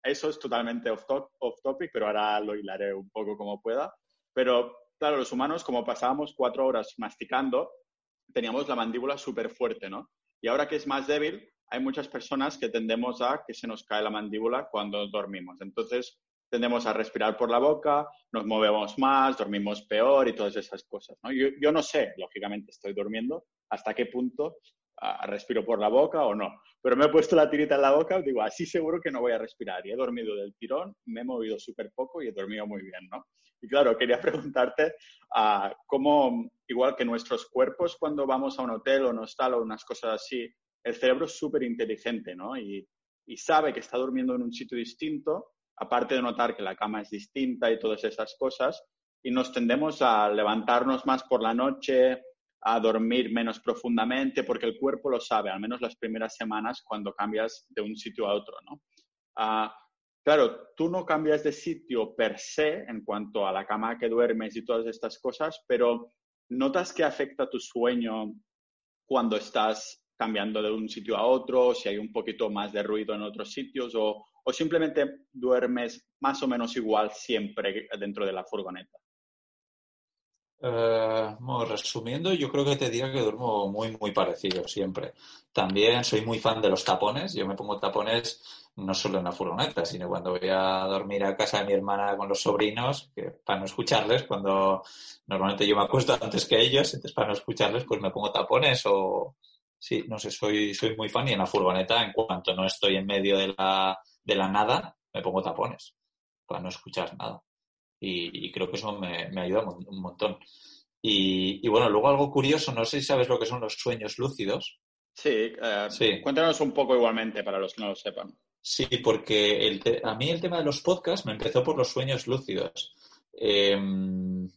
Speaker 3: eso es totalmente off, off topic, pero ahora lo hilaré un poco como pueda. Pero, claro, los humanos, como pasábamos cuatro horas masticando, teníamos la mandíbula súper fuerte, ¿no? Y ahora que es más débil, hay muchas personas que tendemos a que se nos cae la mandíbula cuando dormimos. Entonces, tendemos a respirar por la boca, nos movemos más, dormimos peor y todas esas cosas. ¿no? Yo, yo, no sé, lógicamente estoy durmiendo, hasta qué punto uh, respiro por la boca o no. Pero me he puesto la tirita en la boca digo, así seguro que no voy a respirar. Y he dormido del tirón, me he movido súper poco y he dormido muy bien. ¿no? Y claro, quería preguntarte uh, cómo, igual que nuestros cuerpos cuando vamos a un hotel o un hostal o unas cosas así, el cerebro es súper inteligente ¿no? y, y sabe que está durmiendo en un sitio distinto aparte de notar que la cama es distinta y todas esas cosas, y nos tendemos a levantarnos más por la noche, a dormir menos profundamente, porque el cuerpo lo sabe, al menos las primeras semanas cuando cambias de un sitio a otro, ¿no? Ah, claro, tú no cambias de sitio per se en cuanto a la cama que duermes y todas estas cosas, pero ¿notas que afecta tu sueño cuando estás cambiando de un sitio a otro, si hay un poquito más de ruido en otros sitios o, o simplemente duermes más o menos igual siempre dentro de la furgoneta?
Speaker 1: Eh, resumiendo, yo creo que te diría que duermo muy, muy parecido siempre. También soy muy fan de los tapones. Yo me pongo tapones no solo en la furgoneta, sino cuando voy a dormir a casa de mi hermana con los sobrinos, que para no escucharles, cuando normalmente yo me acuesto antes que ellos, entonces para no escucharles, pues me pongo tapones o, sí, no sé, soy, soy muy fan y en la furgoneta, en cuanto no estoy en medio de la, de la nada, me pongo tapones para no escuchar nada. Y, creo que eso me, me ayuda un montón. Y, bueno, luego algo curioso, no sé si sabes lo que son los sueños lúcidos.
Speaker 3: Sí, eh, sí. cuéntanos un poco igualmente para los que no lo sepan.
Speaker 1: Sí, porque el a mí el tema de los podcasts me empezó por los sueños lúcidos. Em,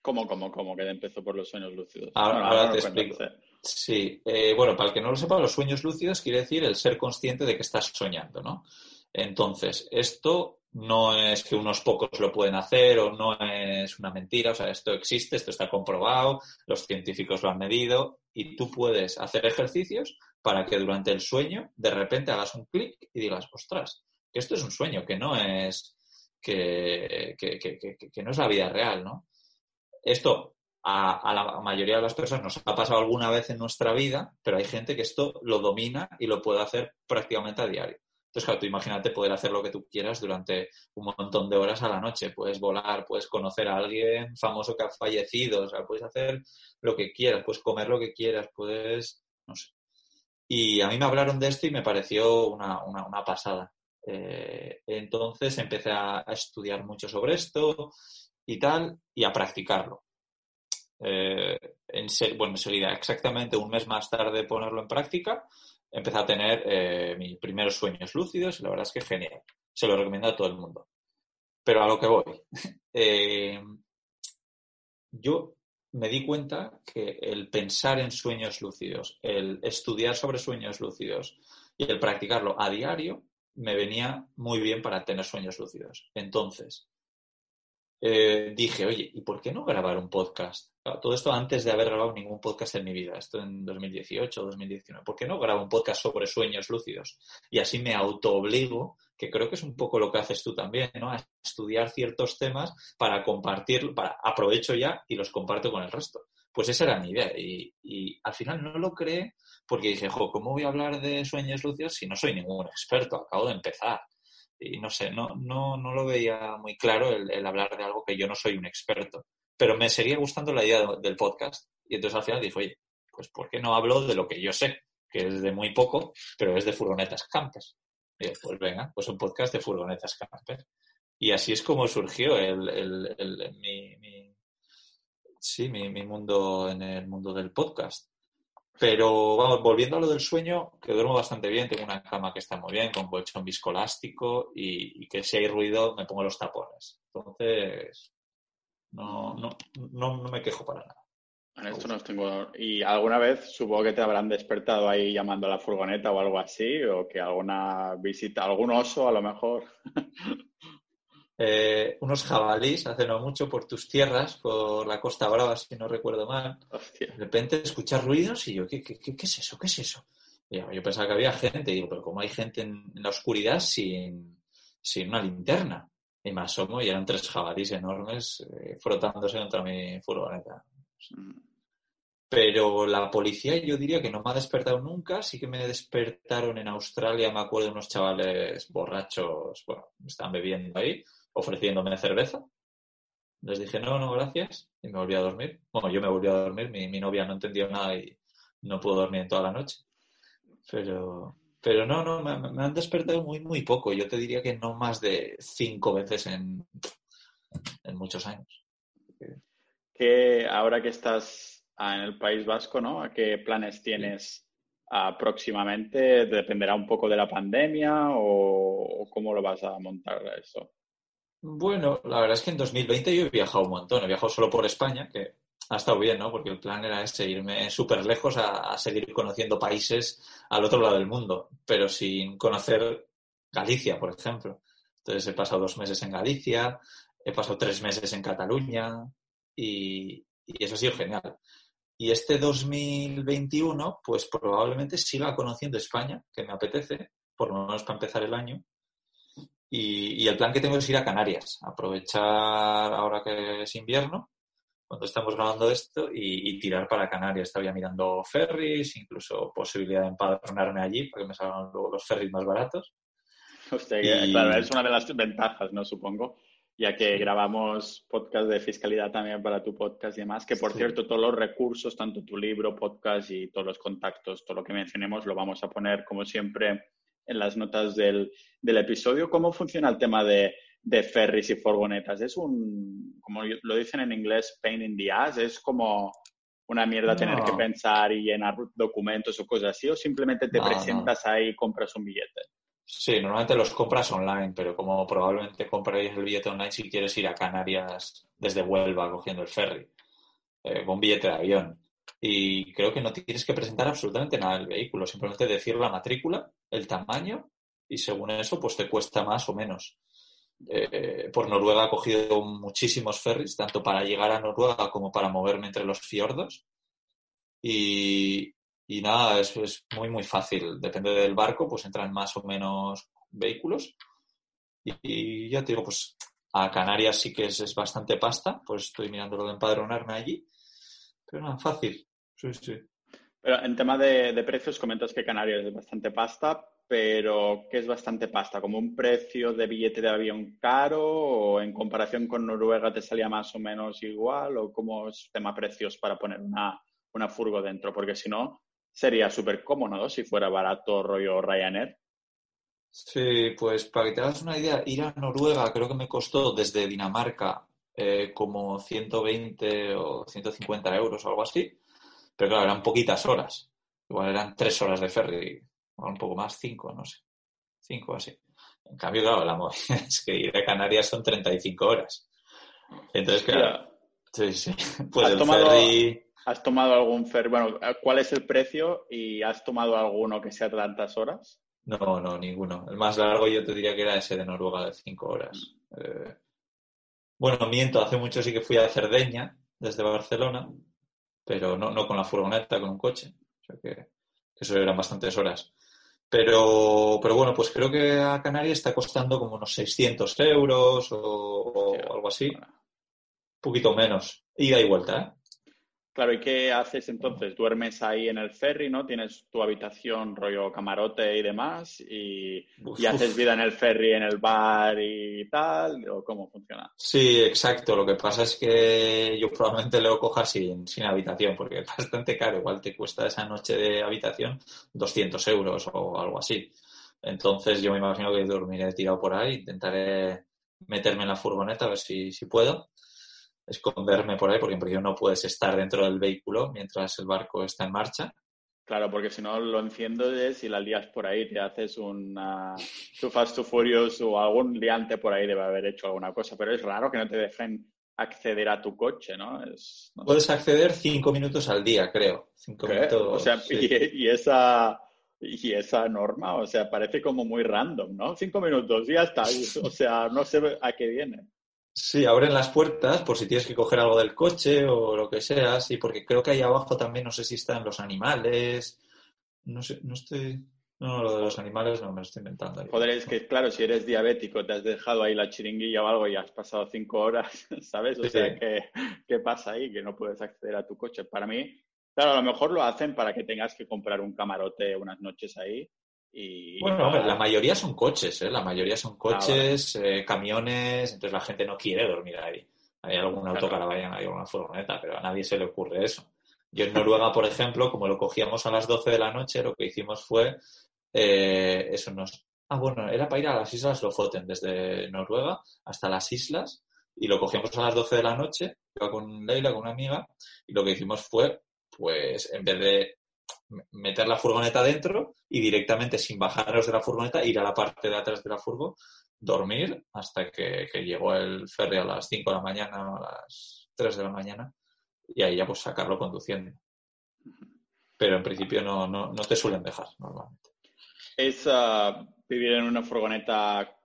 Speaker 3: ¿Cómo, cómo, cómo? Que empezó por los sueños lúcidos.
Speaker 1: Ahora, te explico. Sí, eh, bueno, para el que no lo sepa, los sueños lúcidos quiere decir el ser consciente de que estás soñando, ¿no? Entonces, esto no es que unos pocos lo pueden hacer o no es una mentira, o sea, esto existe, esto está comprobado, los científicos lo han medido y tú puedes hacer ejercicios para que durante el sueño de repente hagas un clic y digas, ostras, que esto es un sueño, que no es que, que, no es la vida real, ¿no? Esto a, la mayoría de las personas nos ha pasado alguna vez en nuestra vida, pero hay gente que esto lo domina y lo puede hacer prácticamente a diario. Entonces, claro, tú imagínate poder hacer lo que tú quieras durante un montón de horas a la noche. Puedes volar, puedes conocer a alguien famoso que ha fallecido, o sea, puedes hacer lo que quieras, puedes comer lo que quieras, puedes, no sé. Y a mí me hablaron de esto y me pareció una, una, pasada. Eh, entonces empecé a, estudiar mucho sobre esto y tal, y a practicarlo. Eh, en bueno, enseguida, exactamente un mes más tarde de ponerlo en práctica, empecé a tener eh, mis primeros sueños lúcidos y la verdad es que genial. Se lo recomiendo a todo el mundo. Pero a lo que voy. Eh, yo me di cuenta que el pensar en sueños lúcidos, el estudiar sobre sueños lúcidos y el practicarlo a diario me venía muy bien para tener sueños lúcidos. Entonces, eh, dije, oye, ¿y por qué no grabar un podcast? Todo esto antes de haber grabado ningún podcast en mi vida, esto en 2018 o 2019. ¿Por qué no grabo un podcast sobre sueños lúcidos? Y así me autoobligo, que creo que es un poco lo que haces tú también, ¿no? A estudiar ciertos temas para compartir, para aprovecho ya y los comparto con el resto. Pues esa era mi idea. Y al final no lo creé porque dije, jo, ¿cómo voy a hablar de sueños lúcidos si no soy ningún experto? Acabo de empezar y no sé, no, no, no lo veía muy claro el, hablar de algo que yo no soy un experto. Pero me seguía gustando la idea del podcast. Y entonces al final dije, oye, pues ¿por qué no hablo de lo que yo sé? Que es de muy poco, pero es de furgonetas campers. Y pues venga, pues un podcast de furgonetas campers. Y así es como surgió el, el, el mi, sí, mi, mi mundo en el mundo del podcast. Pero vamos, volviendo a lo del sueño, que duermo bastante bien, tengo una cama que está muy bien, con colchón viscoelástico y, y que si hay ruido me pongo los tapones. Entonces, no, no, no, me quejo para nada.
Speaker 3: En esto no tengo. ¿Y alguna vez supongo que te habrán despertado ahí llamando a la furgoneta o algo así? ¿O que alguna visita, algún oso a lo mejor?
Speaker 1: Eh, unos jabalís hace no mucho por tus tierras, por la Costa Brava, si no recuerdo mal. De repente escuchar ruidos y yo, ¿qué, qué, qué, es eso? ¿Qué es eso? yo, pensaba que había gente, y digo, pero ¿cómo hay gente en, la oscuridad sin, sin, una linterna? Y me asomo y eran tres jabalís enormes eh, frotándose contra mi furgoneta. Mm. Pero la policía yo diría que no me ha despertado nunca, sí que me despertaron en Australia, me acuerdo de unos chavales borrachos, bueno, estaban bebiendo ahí, ofreciéndome cerveza. Les dije, no, no, gracias, y me volví a dormir. Bueno, yo me volví a dormir, mi, mi novia no entendió nada y no pudo dormir en toda la noche. Pero, pero no, no, me, han despertado muy, muy poco. Yo te diría que no más de cinco veces en, en muchos años.
Speaker 3: Que ahora que estás ah, en el País Vasco, ¿no? ¿A qué planes tienes próximamente? ¿Dependerá un poco de la pandemia o, o cómo lo vas a montar eso?
Speaker 1: Bueno, la verdad es que en 2020 yo he viajado un montón. He viajado solo por España, que ha estado bien, ¿no? Porque el plan era ese, irme súper lejos a, seguir conociendo países al otro lado del mundo, pero sin conocer Galicia, por ejemplo. Entonces he pasado dos meses en Galicia, he pasado tres meses en Cataluña y, y eso ha sido genial. Y este 2021, pues probablemente siga conociendo España, que me apetece, por lo menos para empezar el año, y, el plan que tengo es ir a Canarias, aprovechar ahora que es invierno, cuando estamos grabando esto, y, tirar para Canarias. Estaba mirando ferries, incluso posibilidad de empadronarme allí para que me salgan luego los ferries más baratos.
Speaker 3: claro, es una de las ventajas, ¿no? Supongo, ya que grabamos podcast de fiscalidad también para tu podcast y demás, que por cierto, todos los recursos, tanto tu libro, podcast y todos los contactos, todo lo que mencionemos, lo vamos a poner, como siempre, en las notas del, episodio. ¿Cómo funciona el tema de, de, ferries y furgonetas? ¿Es un, como lo dicen en inglés, pain in the ass? ¿Es como una mierda tener que pensar y llenar documentos o cosas así? ¿O simplemente te presentas ahí y compras un billete?
Speaker 1: Sí, normalmente los compras online, pero como probablemente compraréis el billete online si quieres ir a Canarias desde Huelva cogiendo el ferry, eh, con un billete de avión. Y creo que no tienes que presentar absolutamente nada del vehículo, simplemente decir la matrícula, el tamaño y según eso pues te cuesta más o menos. Eh, por Noruega he cogido muchísimos ferries, tanto para llegar a Noruega como para moverme entre los fiordos. Y, nada, es, es, muy, muy fácil. Depende del barco, pues entran más o menos vehículos. Y, ya te digo, pues a Canarias sí que es, es, bastante pasta, pues estoy mirando lo de empadronarme allí. Pero nada, fácil. Sí, sí.
Speaker 3: Pero en tema de precios, comentas que Canarias es bastante pasta, pero ¿qué es bastante pasta? ¿Como un precio de billete de avión caro o en comparación con Noruega te salía más o menos igual? ¿O cómo es tema precios para poner una, una furgo dentro? Porque si no, sería súper cómodo si fuera barato rollo Ryanair.
Speaker 1: Sí, pues para que te hagas una idea, ir a Noruega creo que me costó desde Dinamarca eh, como 120 o 150 euros o algo así, pero claro, eran poquitas horas. Igual eran tres horas de ferry, o un poco más, cinco, no sé, cinco así. En cambio, claro, la movida es que ir a Canarias son 35 horas. Entonces, claro, sí, sí. Pues
Speaker 3: ¿Has
Speaker 1: el
Speaker 3: tomado,
Speaker 1: ferry...
Speaker 3: ¿Has tomado algún ferry? Bueno, ¿cuál es el precio y has tomado alguno que sea tantas horas?
Speaker 1: No, no, ninguno. El más largo yo te diría que era ese de Noruega de cinco horas. Eh, bueno, miento, hace mucho sí que fui a Cerdeña desde Barcelona, pero no, no con la furgoneta, con un coche. O sea que, que eso eran bastantes horas. Pero, pero bueno, pues creo que a Canarias está costando como unos 600 euros o, o algo así. Un poquito menos. Ida y vuelta, ¿eh?
Speaker 3: Claro, ¿y qué haces entonces? ¿Duermes ahí en el ferry, no? ¿Tienes tu habitación, rollo camarote y demás? ¿Y,
Speaker 1: Uf,
Speaker 3: y haces vida en el ferry, en el bar y tal? ¿O cómo funciona?
Speaker 1: Sí, exacto. Lo que pasa es que yo probablemente lo coja sin, sin habitación, porque es bastante caro. Igual te cuesta esa noche de habitación 200 euros o algo así. Entonces yo me imagino que dormiré tirado por ahí, intentaré meterme en la furgoneta a ver si, si puedo, esconderme por ahí, porque en principio no puedes estar dentro del vehículo mientras el barco está en marcha.
Speaker 3: Claro, porque si no lo enciendes y la lías por ahí, te haces una Too Fast, Too Furious o algún liante por ahí debe haber hecho alguna cosa, pero es raro que no te dejen acceder a tu coche, ¿no? Es, no sé.
Speaker 1: Puedes acceder cinco minutos al día, creo. Cinco
Speaker 3: ¿Qué?
Speaker 1: minutos.
Speaker 3: O sea,
Speaker 1: sí.
Speaker 3: y, y esa y esa norma, o sea, parece como muy random, ¿no? Cinco minutos y ya está. O sea, no sé a qué viene.
Speaker 1: Sí, abren las puertas por si tienes que coger algo del coche o lo que sea, sí, porque creo que ahí abajo también no sé si están los animales. No sé, no estoy. No, lo de los animales no me lo estoy inventando.
Speaker 3: Joder, es que claro, si eres diabético, te has dejado ahí la chiringuilla o algo y has pasado cinco horas, ¿sabes? O
Speaker 1: Sí.
Speaker 3: sea, ¿qué, qué pasa ahí? Que no puedes acceder a tu coche. Para mí, claro, a lo mejor lo hacen para que tengas que comprar un camarote unas noches ahí y...
Speaker 1: Bueno, hombre, la mayoría son coches, ¿eh? La mayoría son
Speaker 3: Ah,
Speaker 1: coches, eh, camiones, entonces la gente no quiere dormir ahí. Hay algún
Speaker 3: Claro.
Speaker 1: autocaravana, hay alguna furgoneta, pero a nadie se le ocurre eso. Yo en Noruega, por ejemplo, como lo cogíamos a las 12 de la noche, lo que hicimos fue, eh, eso nos... Ah, bueno, era para ir a las Islas Lofoten, desde Noruega hasta las islas, y lo cogíamos a las 12 de la noche, iba con Leila, con una amiga, y lo que hicimos fue, pues, en vez de meter la furgoneta dentro y directamente sin bajarnos de la furgoneta ir a la parte de atrás de la furgo, dormir hasta que, que llegó el ferry a las 5 de la mañana o a las 3 de la mañana y ahí ya pues sacarlo conduciendo. Pero en principio no, no, no te suelen dejar normalmente.
Speaker 3: ¿Es ah, vivir en una furgoneta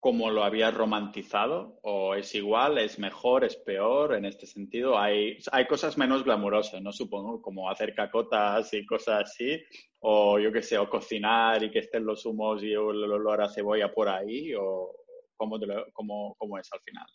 Speaker 3: como lo habías romantizado? ¿O es igual, es mejor, es peor en este sentido? Hay, hay cosas menos glamurosas, ¿no? Supongo, como hacer cacotas y cosas así. O yo qué sé, o cocinar y que estén los humos y el olor a cebolla por ahí. ¿O cómo, cómo- cómo es al final?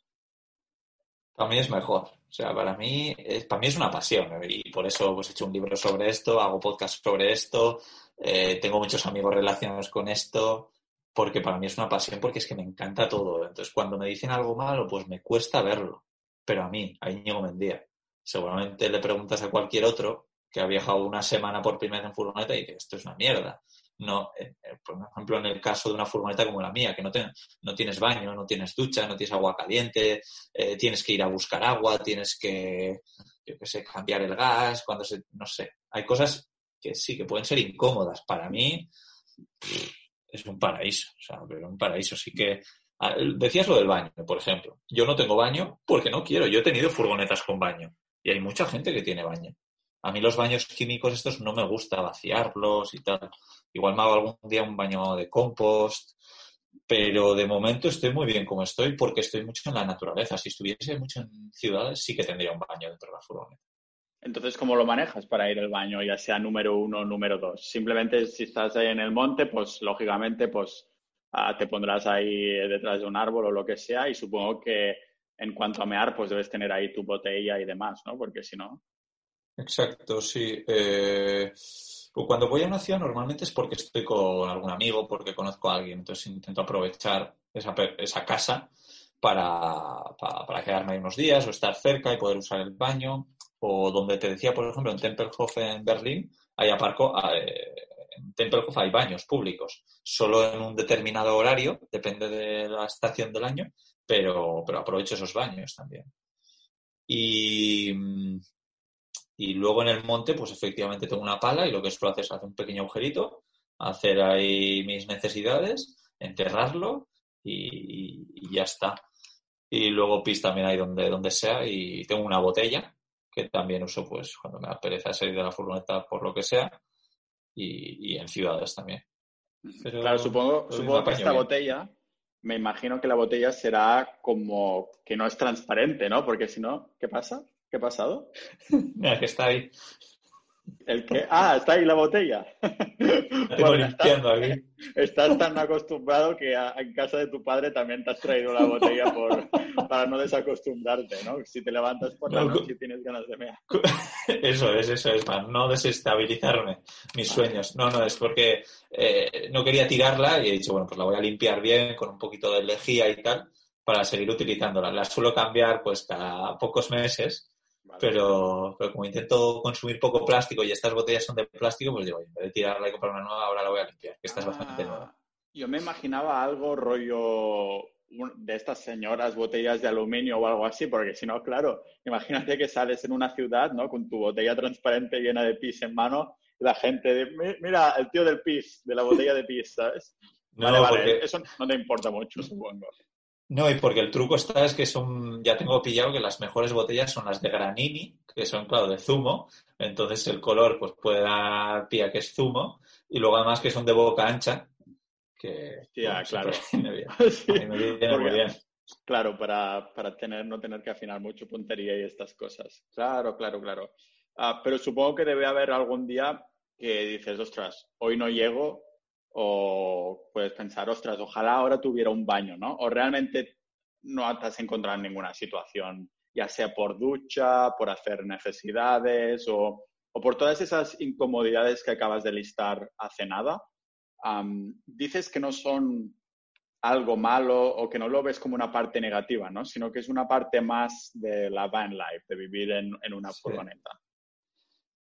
Speaker 1: Para mí es mejor. O sea, para mí es, para mí es una pasión ¿eh? y por eso pues, he hecho un libro sobre esto, hago podcast sobre esto, eh, tengo muchos amigos relacionados con esto, porque para mí es una pasión porque es que me encanta todo. Entonces, cuando me dicen algo malo, pues me cuesta verlo. Pero a mí, a Íñigo Mendía, seguramente le preguntas a cualquier otro que ha viajado una semana por primera vez en furgoneta y dice, esto es una mierda. No, eh, eh, por ejemplo, en el caso de una furgoneta como la mía, que no, te- no tienes baño, no tienes ducha, no tienes agua caliente, eh, tienes que ir a buscar agua, tienes que, yo qué sé, cambiar el gas, cuando se, no sé, hay cosas que sí, que pueden ser incómodas. Para mí es un paraíso, o sea, pero un paraíso. Sí que ah, decías lo del baño, por ejemplo. Yo no tengo baño porque no quiero. Yo he tenido furgonetas con baño y hay mucha gente que tiene baño. A mí los baños químicos estos no me gusta vaciarlos y tal. Igual me hago algún día un baño de compost, pero de momento estoy muy bien como estoy porque estoy mucho en la naturaleza. Si estuviese mucho en ciudades sí que tendría un baño dentro de la furgoneta.
Speaker 3: Entonces, ¿cómo lo manejas para ir al baño, ya sea número uno o número dos? Simplemente si estás ahí en el monte, pues lógicamente pues ah, te pondrás ahí detrás de un árbol o lo que sea y supongo que en cuanto a mear, pues debes tener ahí tu botella y demás, ¿no? Porque si no...
Speaker 1: Exacto, sí. Eh, cuando voy a una ciudad normalmente es porque estoy con algún amigo, porque conozco a alguien, entonces intento aprovechar esa, esa casa para, para, quedarme ahí unos días o estar cerca y poder usar el baño o donde te decía, por ejemplo, en Tempelhof en Berlín, hay aparco, eh, en Tempelhof hay baños públicos, solo en un determinado horario, depende de la estación del año, pero, pero aprovecho esos baños también. Y, y luego en el monte, pues efectivamente tengo una pala y lo que suelo hacer es hacer un pequeño agujerito, hacer ahí mis necesidades, enterrarlo y, y ya está. Y luego pis también ahí donde, donde sea y tengo una botella que también uso pues cuando me da pereza salir de la furgoneta por lo que sea y, en ciudades también.
Speaker 3: claro, supongo, supongo que esta botella, me imagino que la botella será como que no es transparente, ¿no? Porque si no, ¿qué pasa? ¿Qué ha pasado?
Speaker 1: Mira, que está ahí.
Speaker 3: ¿El qué? Ah, está ahí la botella.
Speaker 1: bueno, limpiando
Speaker 3: estás, aquí. estás tan acostumbrado que en casa de tu padre también te has traído la botella por, para no desacostumbrarte, ¿no? Si te levantas por la noche y tienes ganas de mear.
Speaker 1: Eso es, eso es, para no desestabilizarme mis sueños. No, no, es porque eh, no quería tirarla y he dicho, bueno, pues la voy a limpiar bien con un poquito de lejía y tal para seguir utilizándola. La suelo cambiar pues cada pocos meses pero, pero como intento consumir poco plástico y estas botellas son de plástico, pues digo, en vez de tirarla y comprar una nueva, ahora la voy a limpiar, que esta es bastante ah, nueva.
Speaker 3: Yo me imaginaba algo rollo de estas señoras botellas de aluminio o algo así, porque si no, claro, imagínate que sales en una ciudad, ¿no? Con tu botella transparente llena de pis en mano y la gente, mira, el tío del pis, de la botella de pis, ¿sabes? No, vale, vale, eso no te importa mucho, supongo.
Speaker 1: No, y porque el truco está es que son, ya tengo pillado que las mejores botellas son las de Granini, que son, claro, de zumo. Entonces el color pues puede dar pie que es zumo. Y luego además que son de boca ancha, que
Speaker 3: claro.
Speaker 1: muy bien.
Speaker 3: Claro, para, para tener, no tener que afinar mucho puntería y estas cosas. Claro, claro, claro. Ah, pero supongo que debe haber algún día que dices, ostras, hoy no llego, o puedes pensar, ostras, ojalá ahora tuviera un baño, ¿no? O realmente no te has encontrado en ninguna situación, ya sea por ducha, por hacer necesidades o, por todas esas incomodidades que acabas de listar hace nada. dices que no son algo malo o que no lo ves como una parte negativa, ¿no? Sino que es una parte más de la van life, de vivir en, una furgoneta.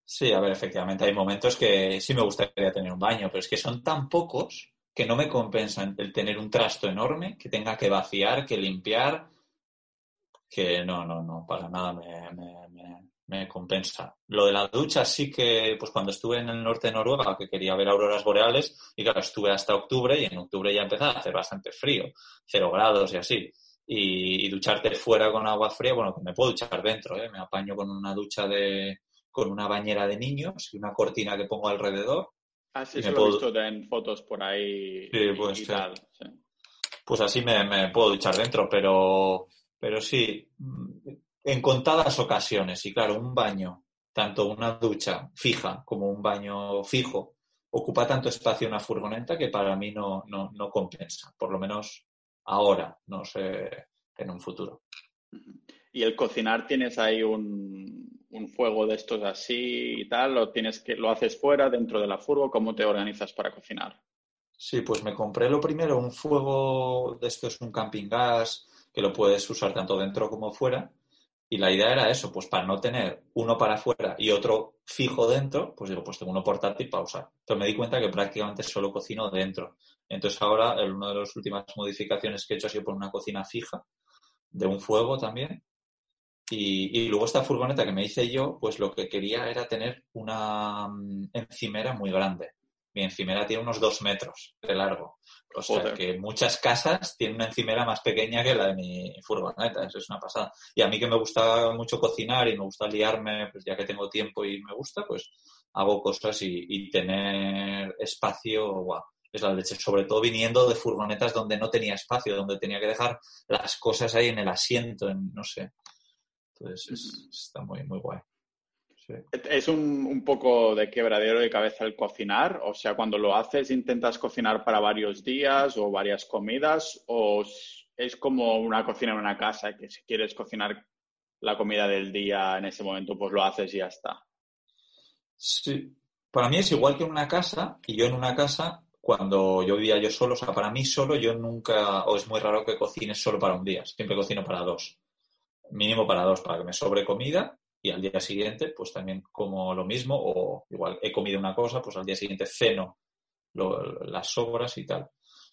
Speaker 1: Sí, a ver, efectivamente hay momentos que sí me gustaría tener un baño, pero es que son tan pocos que no me compensan el tener un trasto enorme que tenga que vaciar, que limpiar, que no, no, no, para nada me, me, compensa. Lo de la ducha sí que, pues cuando estuve en el norte de Noruega, que quería ver auroras boreales, y claro, estuve hasta octubre y en octubre ya empezaba a hacer bastante frío, cero grados y así. Y, y ducharte fuera con agua fría, bueno, me puedo duchar dentro, ¿eh? me apaño con una ducha de, con una bañera de niños y una cortina que pongo alrededor.
Speaker 3: Ah, sí, lo he visto en fotos por ahí y, tal.
Speaker 1: Pues así me, puedo duchar dentro, pero, pero sí, en contadas ocasiones. Y claro, un baño, tanto una ducha fija como un baño fijo, ocupa tanto espacio una furgoneta que para mí no, no, no compensa, por lo menos ahora, no sé, en un futuro.
Speaker 3: ¿Y el cocinar tienes ahí un, un fuego de estos así y tal? ¿Lo, tienes que, ¿Lo haces fuera, dentro de la furgo? ¿Cómo te organizas para cocinar?
Speaker 1: Sí, pues me compré lo primero, un fuego de estos, un camping gas, que lo puedes usar tanto dentro como fuera. Y la idea era eso, pues para no tener uno para afuera y otro fijo dentro, pues digo, pues tengo uno portátil para usar. Entonces me di cuenta que prácticamente solo cocino dentro. Entonces ahora, una de las últimas modificaciones que he hecho ha sido por una cocina fija, de un fuego también, y, luego esta furgoneta que me hice yo, pues lo que quería era tener una mm, encimera muy grande. mi encimera tiene unos dos metros de largo. O sea que muchas casas tienen una encimera más pequeña que la de mi furgoneta, eso es una pasada. Y a mí que me gusta mucho cocinar y me gusta liarme, pues ya que tengo tiempo y me gusta, pues hago cosas y, tener espacio, guau, es la leche. Sobre todo viniendo de furgonetas donde no tenía espacio, donde tenía que dejar las cosas ahí en el asiento, en, no sé. Entonces está muy, muy guay.
Speaker 3: ¿Es un, poco de quebradero de cabeza el cocinar? O sea, cuando lo haces, ¿intentas cocinar para varios días o varias comidas? ¿O es como una cocina en una casa que si quieres cocinar la comida del día en ese momento, pues lo haces y ya está?
Speaker 1: Sí. Para mí es igual que en una casa, y yo en una casa, cuando yo vivía yo solo, o sea, para mí solo, yo nunca, o es muy raro que cocines solo para un día, siempre cocino para dos. Mínimo para dos, para que me sobre comida y al día siguiente pues también como lo mismo o igual he comido una cosa, pues al día siguiente ceno las sobras y tal.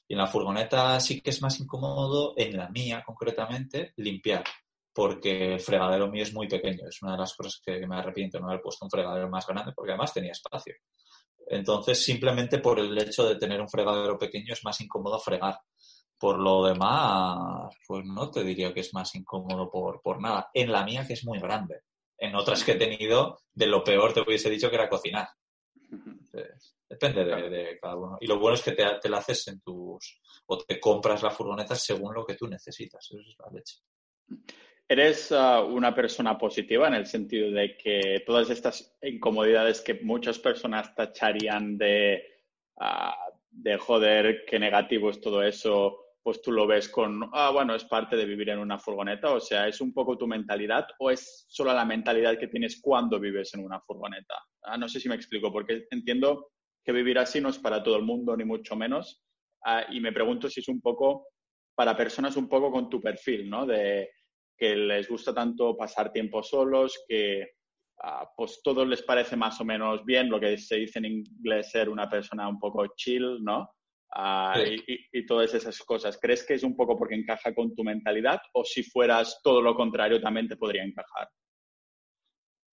Speaker 1: Y en la furgoneta sí que es más incómodo, en la mía concretamente, limpiar, porque el fregadero mío es muy pequeño. Es una de las cosas que me arrepiento no haber puesto un fregadero más grande, porque además tenía espacio. Entonces, simplemente por el hecho de tener un fregadero pequeño es más incómodo fregar. Por lo demás, pues no te diría que es más incómodo por, por nada. En la mía, que es muy grande en otras que he tenido, de lo peor te hubiese dicho que era cocinar. depende de, cada uno. Y lo bueno es que te, te la haces en tus. o te compras la furgoneta según lo que tú necesitas. Eso es la leche.
Speaker 3: ¿Eres uh, una persona positiva en el sentido de que todas estas incomodidades que muchas personas tacharían de, uh, de joder, qué negativo es todo eso, pues tú lo ves con, ah, bueno, es parte de vivir en una furgoneta, o sea, ¿es un poco tu mentalidad o es solo la mentalidad que tienes cuando vives en una furgoneta? Ah, no sé si me explico, porque entiendo que vivir así no es para todo el mundo, ni mucho menos, ah, y me pregunto si es un poco para personas un poco con tu perfil, ¿no? De que les gusta tanto pasar tiempo solos, que pues todo les parece más o menos bien, lo que se dice en inglés ser una persona un poco chill, ¿no? Ah, y, todas esas cosas. ¿Crees que es un poco porque encaja con tu mentalidad o si fueras todo lo contrario también te podría encajar?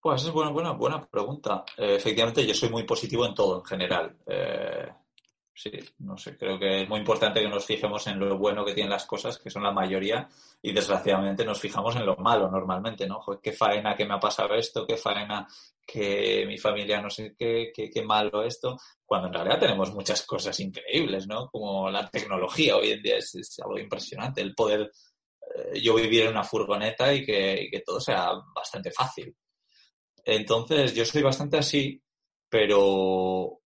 Speaker 1: Pues es buena, buena, buena pregunta. Eh, efectivamente, yo soy muy positivo en todo en general. Eh, sí, no sé, creo que es muy importante que nos fijemos en lo bueno que tienen las cosas, que son la mayoría, y desgraciadamente nos fijamos en lo malo normalmente, ¿no? qué faena que me ha pasado esto, qué faena que mi familia no sé qué, qué, malo esto, cuando en realidad tenemos muchas cosas increíbles, ¿no? Como la tecnología hoy en día es, algo impresionante, el poder eh, yo vivir en una furgoneta y que, y que todo sea bastante fácil. Entonces, yo soy bastante así, pero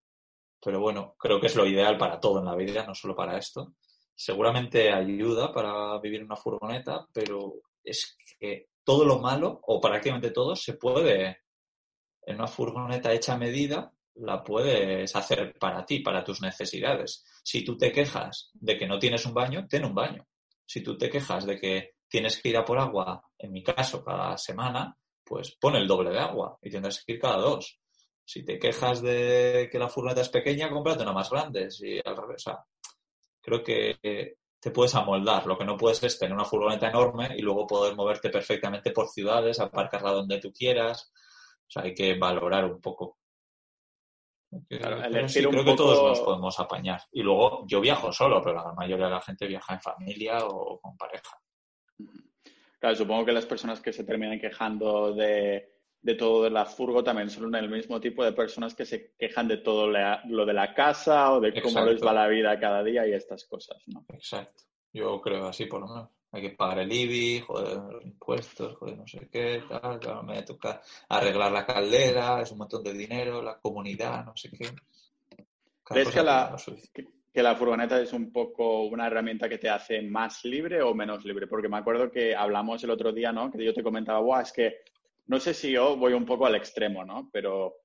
Speaker 1: pero bueno, creo que es lo ideal para todo en la vida, no solo para esto. Seguramente ayuda para vivir en una furgoneta, pero es que todo lo malo, o prácticamente todo, se puede, en una furgoneta hecha a medida, la puedes hacer para ti, para tus necesidades. Si tú te quejas de que no tienes un baño, ten un baño. Si tú te quejas de que tienes que ir a por agua, en mi caso, cada semana, pues pon el doble de agua y tendrás que ir cada dos. Si te quejas de que la furgoneta es pequeña, cómprate una más grande. Si al revés, creo que te puedes amoldar. Lo que no puedes es tener una furgoneta enorme y luego poder moverte perfectamente por ciudades, aparcarla donde tú quieras. O sea, hay que valorar un poco. creo que todos nos podemos apañar. Y luego yo viajo solo, pero la mayoría de la gente viaja en familia o con pareja.
Speaker 3: Claro, supongo que las personas que se terminan quejando de de todo de la furgo también son el mismo tipo de personas que se quejan de todo lo de la casa o de cómo les va la vida cada día y estas cosas, ¿no?
Speaker 1: Exacto. Yo creo así por lo menos. Hay que pagar el IBI, joder, los impuestos, joder, no sé qué, tal, claro, me toca arreglar la caldera, es un montón de dinero, la comunidad, no sé qué.
Speaker 3: ¿Crees que la, que la furgoneta es un poco una herramienta que te hace más libre o menos libre? Porque me acuerdo que hablamos el otro día, ¿no? Que yo te comentaba, Buah, es que no sé si yo voy un poco al extremo, ¿no? Pero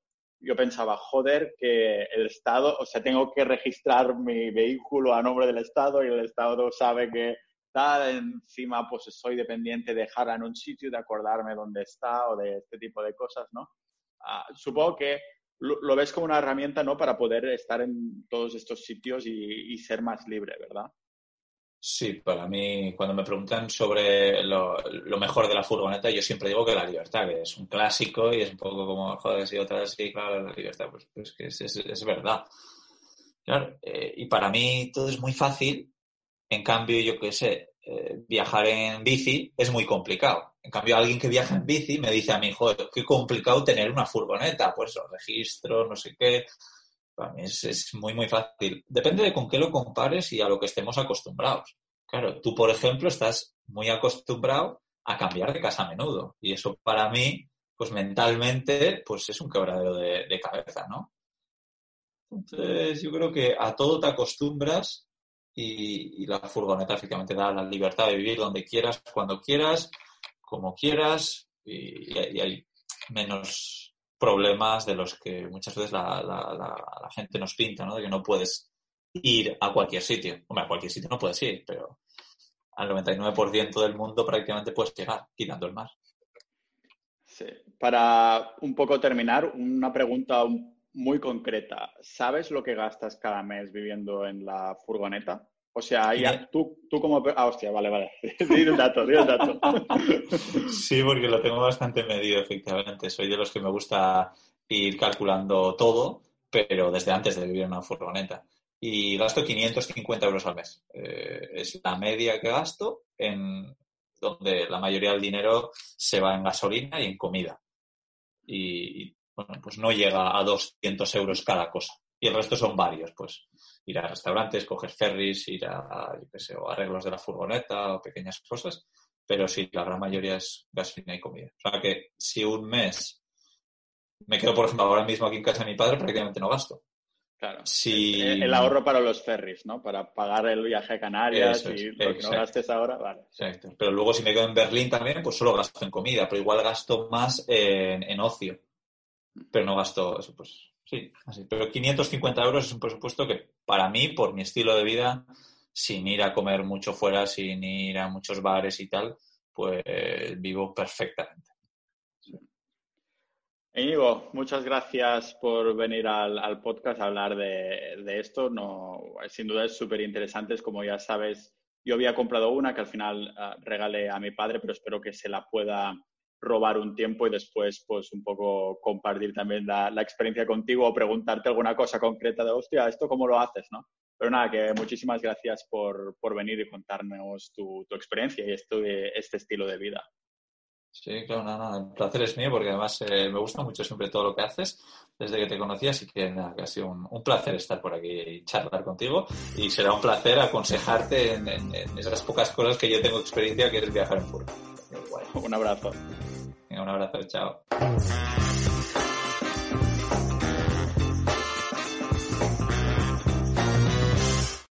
Speaker 3: yo pensaba, joder, que el Estado, o sea, tengo que registrar mi vehículo a nombre del Estado y el Estado sabe que está encima, pues soy dependiente de dejarla en un sitio, de acordarme dónde está o de este tipo de cosas, ¿no? Ah, supongo que lo, ves como una herramienta, ¿no? Para poder estar en todos estos sitios y ser más libre, ¿verdad?
Speaker 1: Sí, para mí, cuando me preguntan sobre lo, mejor de la furgoneta, yo siempre digo que la libertad, que es un clásico y es un poco como, joder, si otra vez, sí, claro, la libertad, pues, pues que es, es, verdad. Claro, eh, y para mí todo es muy fácil. En cambio, yo qué sé, eh, viajar en bici es muy complicado. En cambio, alguien que viaja en bici me dice a mí, joder, qué complicado tener una furgoneta, pues los registros, no sé qué. Para mí es, es, muy, muy fácil. Depende de con qué lo compares y a lo que estemos acostumbrados. Claro, tú, por ejemplo, estás muy acostumbrado a cambiar de casa a menudo. Y eso para mí, pues mentalmente, pues es un quebradero de, cabeza, ¿no? Entonces, yo creo que a todo te acostumbras y, la furgoneta efectivamente da la libertad de vivir donde quieras, cuando quieras, como quieras y hay menos problemas de los que muchas veces la, la, la, gente nos pinta, ¿no? De que no puedes ir a cualquier sitio. Hombre, a cualquier sitio no puedes ir, pero al 99% del mundo prácticamente puedes llegar, quitando el mar.
Speaker 3: Sí. Para un poco terminar, una pregunta muy concreta. ¿Sabes lo que gastas cada mes viviendo en la furgoneta? O sea, ya, tú, tú como... Ah, hostia, vale, vale. Dile un dato, dile un dato.
Speaker 1: Sí, porque lo tengo bastante medido, efectivamente. Soy de los que me gusta ir calculando todo, pero desde antes de vivir en una furgoneta. Y gasto 550 euros al mes. Eh, es la media que gasto, en donde la mayoría del dinero se va en gasolina y en comida. Y, y bueno, pues no llega a 200 euros cada cosa. Y el resto son varios, pues ir a restaurantes, coger ferries, ir a, yo qué sé, o arreglos de la furgoneta o pequeñas cosas, pero sí, la gran mayoría es gasolina y comida. O sea que si un mes me quedo, por ejemplo, ahora mismo aquí en casa de mi padre, prácticamente no gasto.
Speaker 3: Claro. Si... El, el, ahorro para los ferries, ¿no? Para pagar el viaje a Canarias es, y lo que no gastes ahora, vale.
Speaker 1: Exacto. Pero luego si me quedo en Berlín también, pues solo gasto en comida, pero igual gasto más en, en ocio. Pero no gasto eso, pues Sí, así. Pero 550 euros es un presupuesto que para mí, por mi estilo de vida, sin ir a comer mucho fuera, sin ir a muchos bares y tal, pues vivo perfectamente.
Speaker 3: Íñigo, muchas gracias por venir al, al podcast a hablar de, de, esto. No, sin duda es súper interesante. Como ya sabes, yo había comprado una que al final uh, regalé a mi padre, pero espero que se la pueda robar un tiempo y después pues un poco compartir también la, la, experiencia contigo o preguntarte alguna cosa concreta de, hostia, ¿esto cómo lo haces? ¿no? Pero nada, que muchísimas gracias por, por venir y contarnos tu, tu experiencia y esto, este estilo de vida.
Speaker 1: Sí, claro, nada, nada, el placer es mío porque además eh, me gusta mucho siempre todo lo que haces desde que te conocí, así que nada, que ha sido un, un, placer estar por aquí y charlar contigo y será un placer aconsejarte en, en, en esas pocas cosas que yo tengo experiencia que es viajar en furgo.
Speaker 3: Un abrazo.
Speaker 1: Un abrazo, chao.